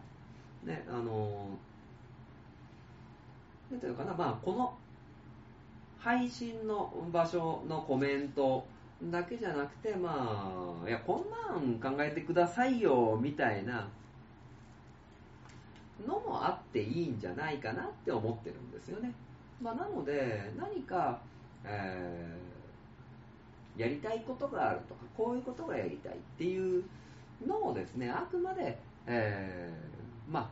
ね、あのーなんていうのかな、まあ、この配信の場所のコメントだけじゃなくて、まあ、いや、こんなん考えてくださいよ、みたいなのもあっていいんじゃないかなって思ってるんですよね。まあ、なので、何か、えーやりたいことがあるとか、こういうことがやりたいっていうのをですね、あくまで、えーまあ、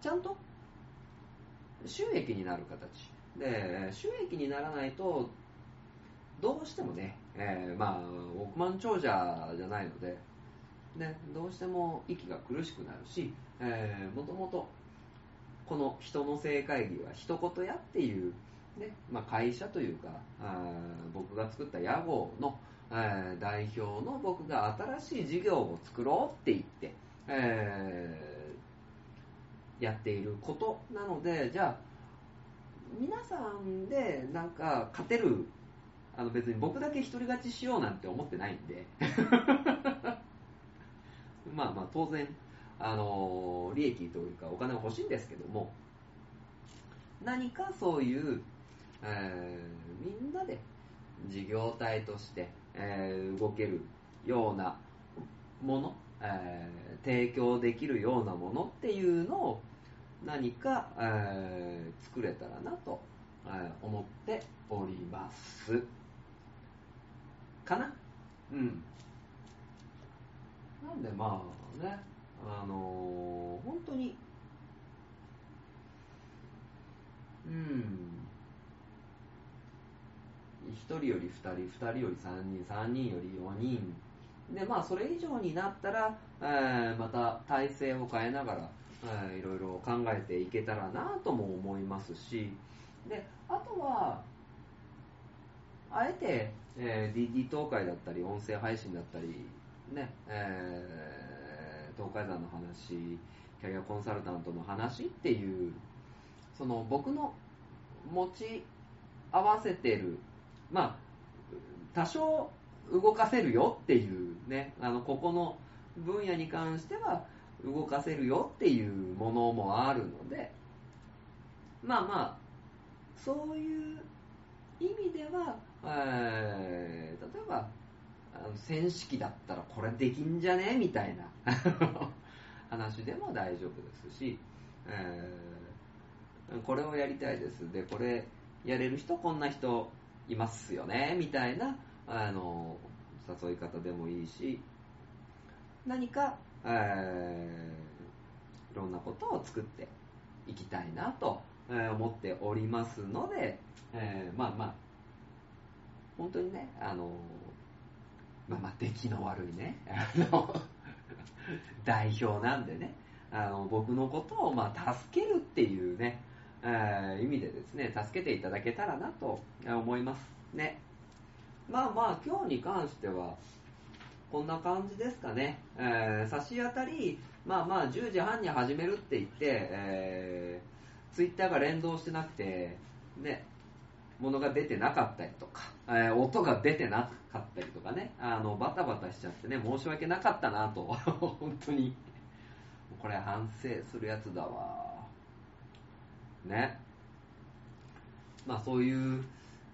ちゃんと？収益になる形。で収益にならないとどうしてもね、えーまあ億万長者じゃないので、ね、どうしても息が苦しくなるし、えーもともとこの人の性会議は一言やっていう、ねまあ、会社というかあ僕が作った屋号の、えー代表の僕が新しい事業を作ろうって言って、えーやっていることなのでじゃあ皆さんでなんか勝てるあの別に僕だけ一人勝ちしようなんて思ってないんで。まあまあ当然あの利益というかお金は欲しいんですけども何かそういう、えーみんなで事業体として、えー動けるようなもの、えー提供できるようなものっていうのを何か、えー作れたらなと、えー思っております。かな？うん。なんでまあねあのー本当にうん。1人より2人2人より3人3人より4人。でまあそれ以上になったら、えーまた体制を変えながら、えーいろいろ考えていけたらなとも思いますしであとはあえて、えー DD 東海だったり音声配信だったりね、えー東海山の話キャリアコンサルタントの話っていうその僕の持ち合わせてるまあ多少動かせるよっていうねあのここの分野に関しては動かせるよっていうものもあるのでまあまあそういう意味では、えー例えば戦士機だったらこれできんじゃね？みたいな 話でも大丈夫ですし、えーこれをやりたいです。でこれやれる人こんな人いますよね？みたいなあの誘い方でもいいし何か、えいろんなことを作っていきたいなと、思っておりますので、えまあまあ本当にねあのまあまあ出来の悪いね 代表なんでねあの僕のことをまあ助けるっていうね、え意味でですね助けていただけたらなと思いますね。まあまあ今日に関してはこんな感じですかね、えー差し当たりまあまあ10時半に始めるって言って、えー、ツイッターが連動してなくてねものが出てなかったりとか、えー音が出てなかったりとかねあのバタバタしちゃってね申し訳なかったなと 本当に。これ反省するやつだわ。ね。まあそういう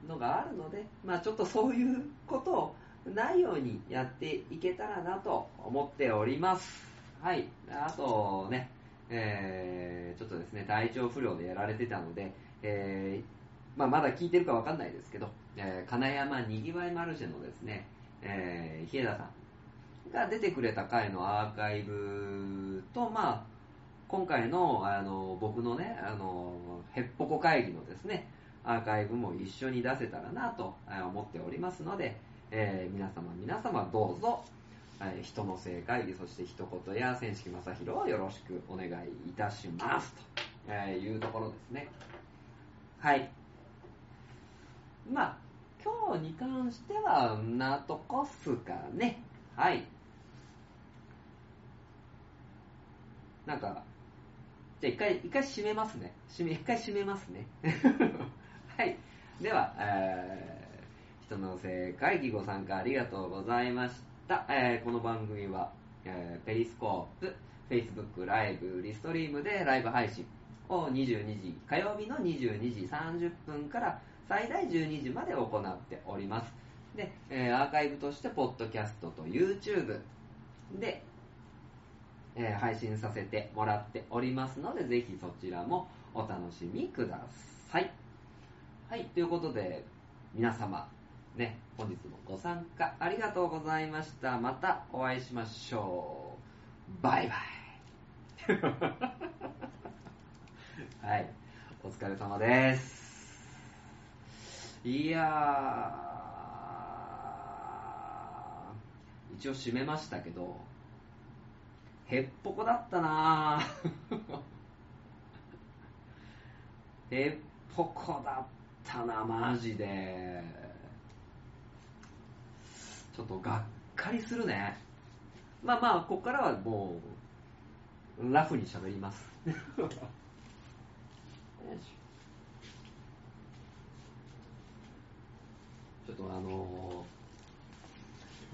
のがあるのでまあちょっとそういうことをないようにやっていけたらなと思っております。はい。あとねえーちょっとですね体調不良でやられてたので、えーまあ、まだ聞いてるかわかんないですけど、えー金山にぎわいマルシェのですね、えー、日枝さんが出てくれた回のアーカイブと、まあ、今回のあの僕のねあのへっぽこ会議のですねアーカイブも一緒に出せたらなと思っておりますので、えー皆様皆様どうぞ、えー人の正会議そして一言や千式正宏をよろしくお願いいたします。とえーいうところですね。はい。まあ今日に関してはなとこっすかね。はい。なんかじゃあ一回一回締めますね。締め一回締めますね。はい。では、えーの正会議ご参加ありがとうございました、えーこの番組は、えーペリスコープ Facebook ライブリストリームでライブ配信を22時火曜日の22時30分から最大12時まで行っております。で、えーアーカイブとしてポッドキャストと YouTube で、えー配信させてもらっておりますのでぜひそちらもお楽しみください。はいということで皆様ね本日もご参加ありがとうございました。またお会いしましょう。バイバイ。はいお疲れ様です。いやー。一応締めましたけどへっぽこだったなぁ へっぽこだったなマジで。ちょっとがっかりするね。まあまあここからはもうラフに喋ります。よ しちょっとあの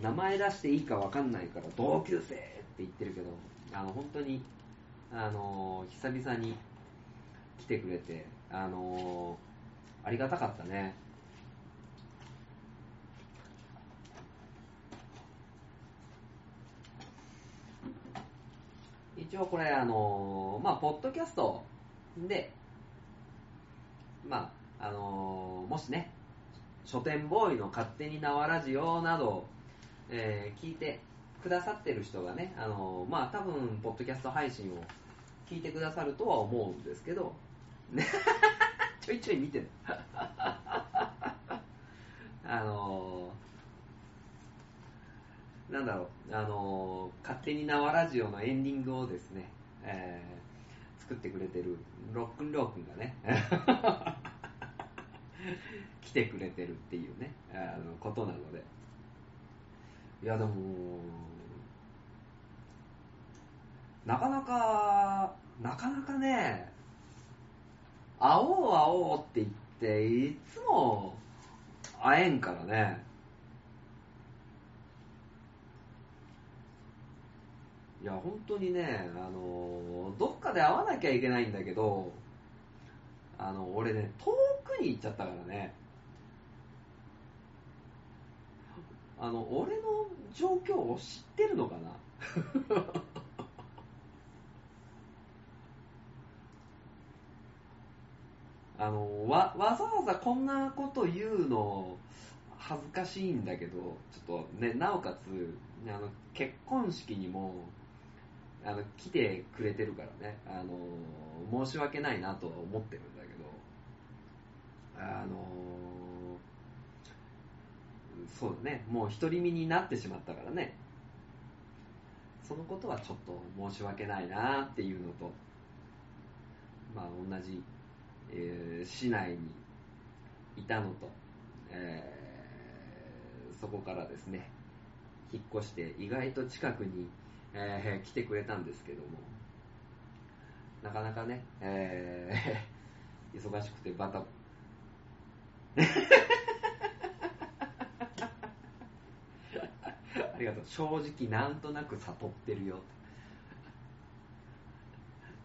ー名前出していいかわかんないから同級生って言ってるけどあの本当にあのー久々に来てくれてあのーありがたかったね。一応これあのまあポッドキャストでまああのもしね書店ボーイの勝手に縄ラジオなど、えー聞いてくださってる人がね、あのーまあ多分、ポッドキャスト配信を聞いてくださるとは思うんですけど、ね ちょいちょい見てる。あのー、なんだろう、あのー、勝手に縄ラジオのエンディングをですね、えー、作ってくれてるロックンロー君がね、来てくれてるっていうね、あのことなので。いや、でも、なかなか、なかなかね、会おう会おうって言って、いつも会えんからね。いや、本当にね、あの、どっかで会わなきゃいけないんだけど、あの、俺ね、遠くに行っちゃったからね。あの、俺の状況を知ってるのかな？あのわわざわざこんなこと言うの恥ずかしいんだけどちょっとねなおかつあの結婚式にもあの来てくれてるからね。あの申し訳ないなとは思ってるんだけど。あのそうだね。もう独り身になってしまったからね。そのことはちょっと申し訳ないなっていうのとまあ同じえー、市内にいたのと、えー、そこからですね引っ越して意外と近くに、えー、来てくれたんですけどもなかなかね、えー、忙しくてバタ ありがとう正直なんとなく悟ってるよ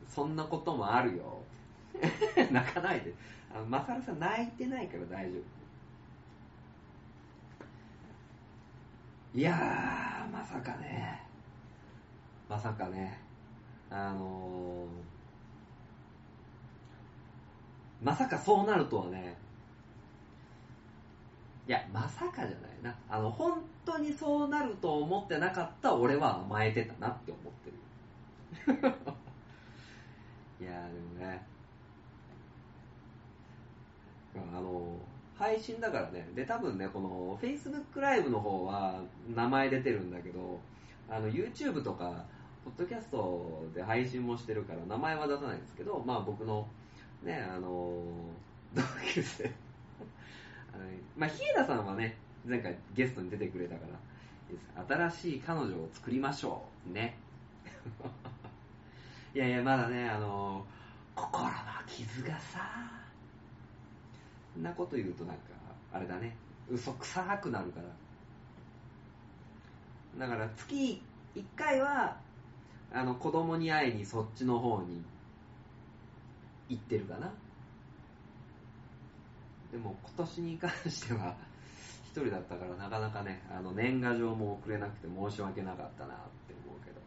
そんなこともあるよ 泣かないで。あ、まさるさん泣いてないから大丈夫。いやー、まさかね。まさかね。あのー、まさかそうなるとはね。いや、まさかじゃないな。あの、本当にそうなると思ってなかった俺は甘えてたなって思ってる。いや、でもね。あの、配信だからね。で、多分ね、この Facebook ライブの方は名前出てるんだけど、あの、YouTube とか、ポッドキャストで配信もしてるから名前は出さないんですけど、まあ僕の、ね、あの、同級生あの、まあ、日枝さんはね、前回ゲストに出てくれたから、新しい彼女を作りましょう。ね。いやいや、まだね、あの、心の傷がさ、んなこと言うとなんか、あれだね、嘘くさくなるから。だから月1回は、あの、子供に会いにそっちの方に行ってるかな。でも今年に関しては、一人だったからなかなかね、あの、年賀状も送れなくて申し訳なかったなって思うけど。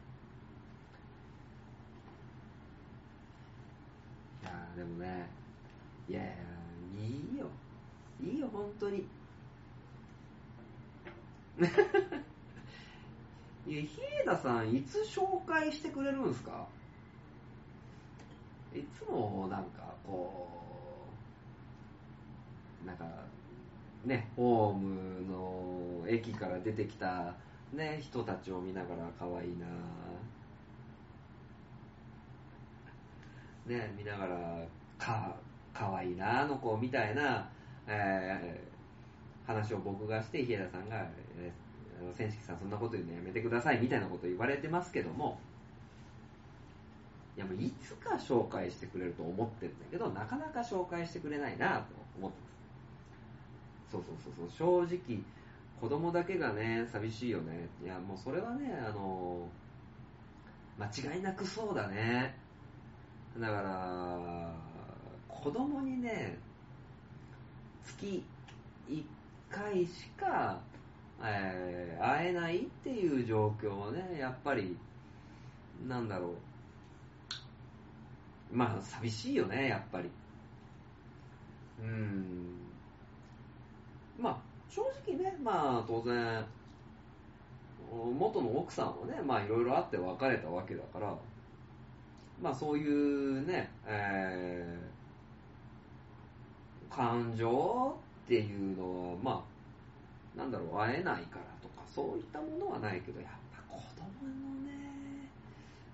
いやでもね、いやいや、いいよ。いいよ、本当に。いや、日枝さん、いつ紹介してくれるんですか？いつも、なんか、こう、なんか、ね、ホームの駅から出てきた、ね、人たちを見ながら可愛いな。ね、見ながら、か、可愛いなあの子みたいな、えー、話を僕がして日枝さんが、えー、千式さんそんなこと言うのやめてくださいみたいなこと言われてますけどもいやもういつか紹介してくれると思ってるんだけどなかなか紹介してくれないなと思ってます。そうそうそうそう。正直子供だけがね寂しいよね。いやもうそれはねあの間違いなくそうだね。だから子供にね、月1回しか、えー、会えないっていう状況はね、やっぱり、なんだろう。まあ、寂しいよね、やっぱり。うーん。まあ、正直ね、まあ、当然、元の奥さんはね、まあ、いろいろあって別れたわけだから、まあ、そういうね、えー感情っていうのは、まあ、なんだろう、会えないからとか、そういったものはないけど、やっぱ子供のね、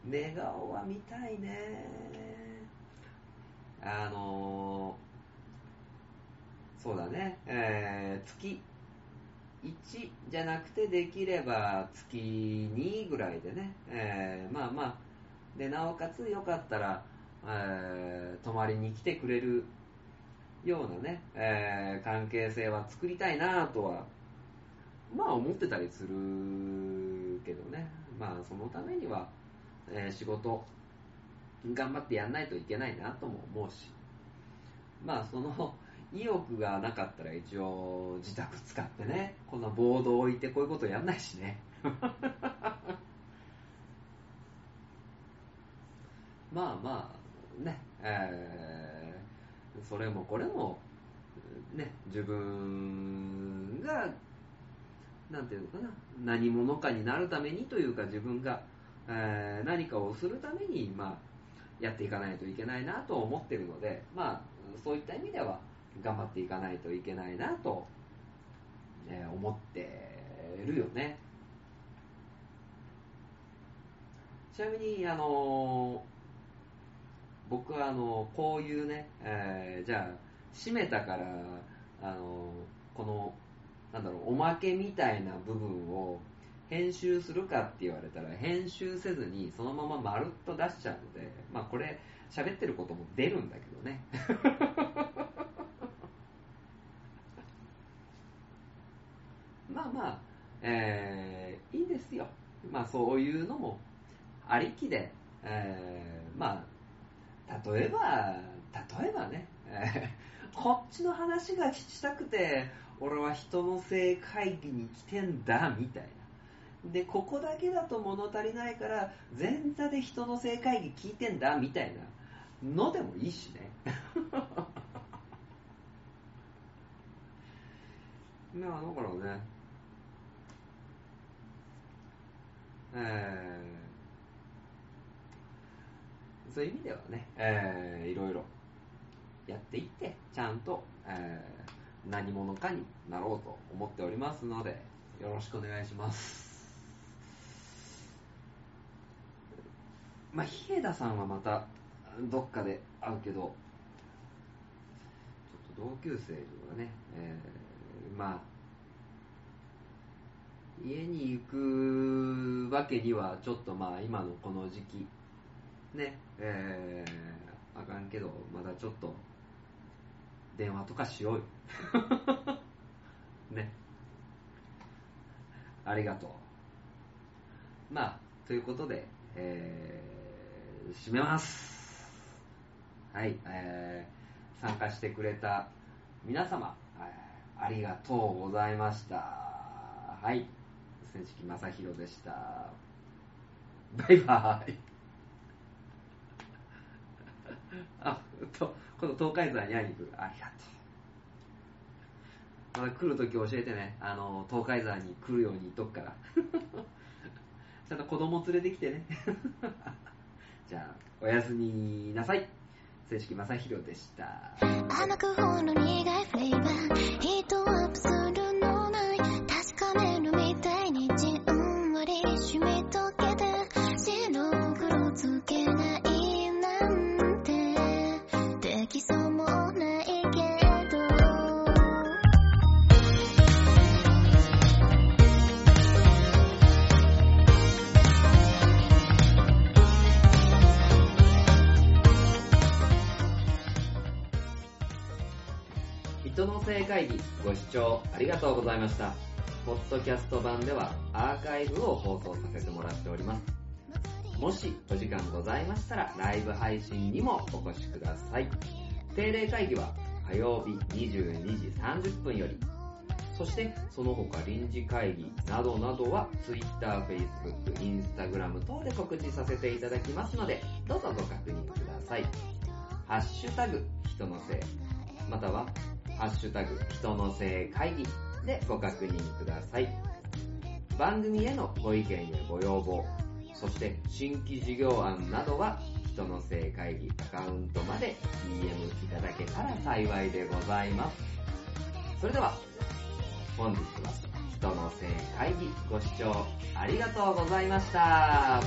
寝顔は見たいね。あのーそうだね、えー月1じゃなくてできれば月2ぐらいでね、えーまあまあ、で、なおかつよかったら、えー泊まりに来てくれるようなね、えー関係性は作りたいなとは、まあ思ってたりするけどね、まあそのためには、えー仕事、頑張ってやんないといけないなとも思うし、まあその 意欲がなかったら一応自宅使ってね、こんなボード置いてこういうことやんないしね。まあまあ、ね、えーそれもこれも、ね、自分が、なんていうのかな、何者かになるためにというか、自分が、えー何かをするために、まあ、やっていかないといけないなと思ってるので、まあ、そういった意味では、頑張っていかないといけないなと、えー思ってるよね。ちなみに、あのー僕はあのこういうね、えじゃあ閉めたからあのこのなんだろうおまけみたいな部分を編集するかって言われたら編集せずにそのまままるっと出しちゃうのでまあこれ喋ってることも出るんだけどね。まあまあ、えーいいですよ。まあそういうのもありきで、えーまあ例えば、例えばね、こっちの話が聞きたくて、俺は人の性会議に来てんだ、みたいな。で、ここだけだと物足りないから、前座で人の性会議聞いてんだ、みたいなのでもいいしね。まあ、だからね、えーそういう意味ではね、えーいろいろやっていって、ちゃんと、えー何者かになろうと思っておりますので、よろしくお願いします。まあ、日枝さんはまた、どっかで会うけど、ちょっと同級生がね、えーまあ、家に行くわけには、ちょっとまあ、今のこの時期、ね、えー、あかんけど、まだちょっと、電話とかしようよ。ね。ありがとう。まあ、ということで、えー、締めます。はい、えー、参加してくれた皆様、えーありがとうございました。はい、千式正宏でした。バイバイ。あ、と、この東海山に会いに来る。ありがとう。まだ来るとき教えてね。あの、東海山に来るように言っとくから。ちゃんと子供連れてきてね。じゃあ、おやすみなさい。正式正宏でした。甘く人の性会議ご視聴ありがとうございました。ポッドキャスト版ではアーカイブを放送させてもらっております。もしお時間ございましたらライブ配信にもお越しください。定例会議は火曜日22時30分より、そしてその他臨時会議などなどは Twitter、Facebook、Instagram 等で告知させていただきますので、どうぞご確認ください。ハッシュタグ人のせい、またはハッシュタグ人のせい会議でご確認ください。番組へのご意見やご要望、そして新規事業案などは人の性会議アカウントまで DM いただけたら幸いでございます。それでは、本日は人の性会議ご視聴ありがとうございました。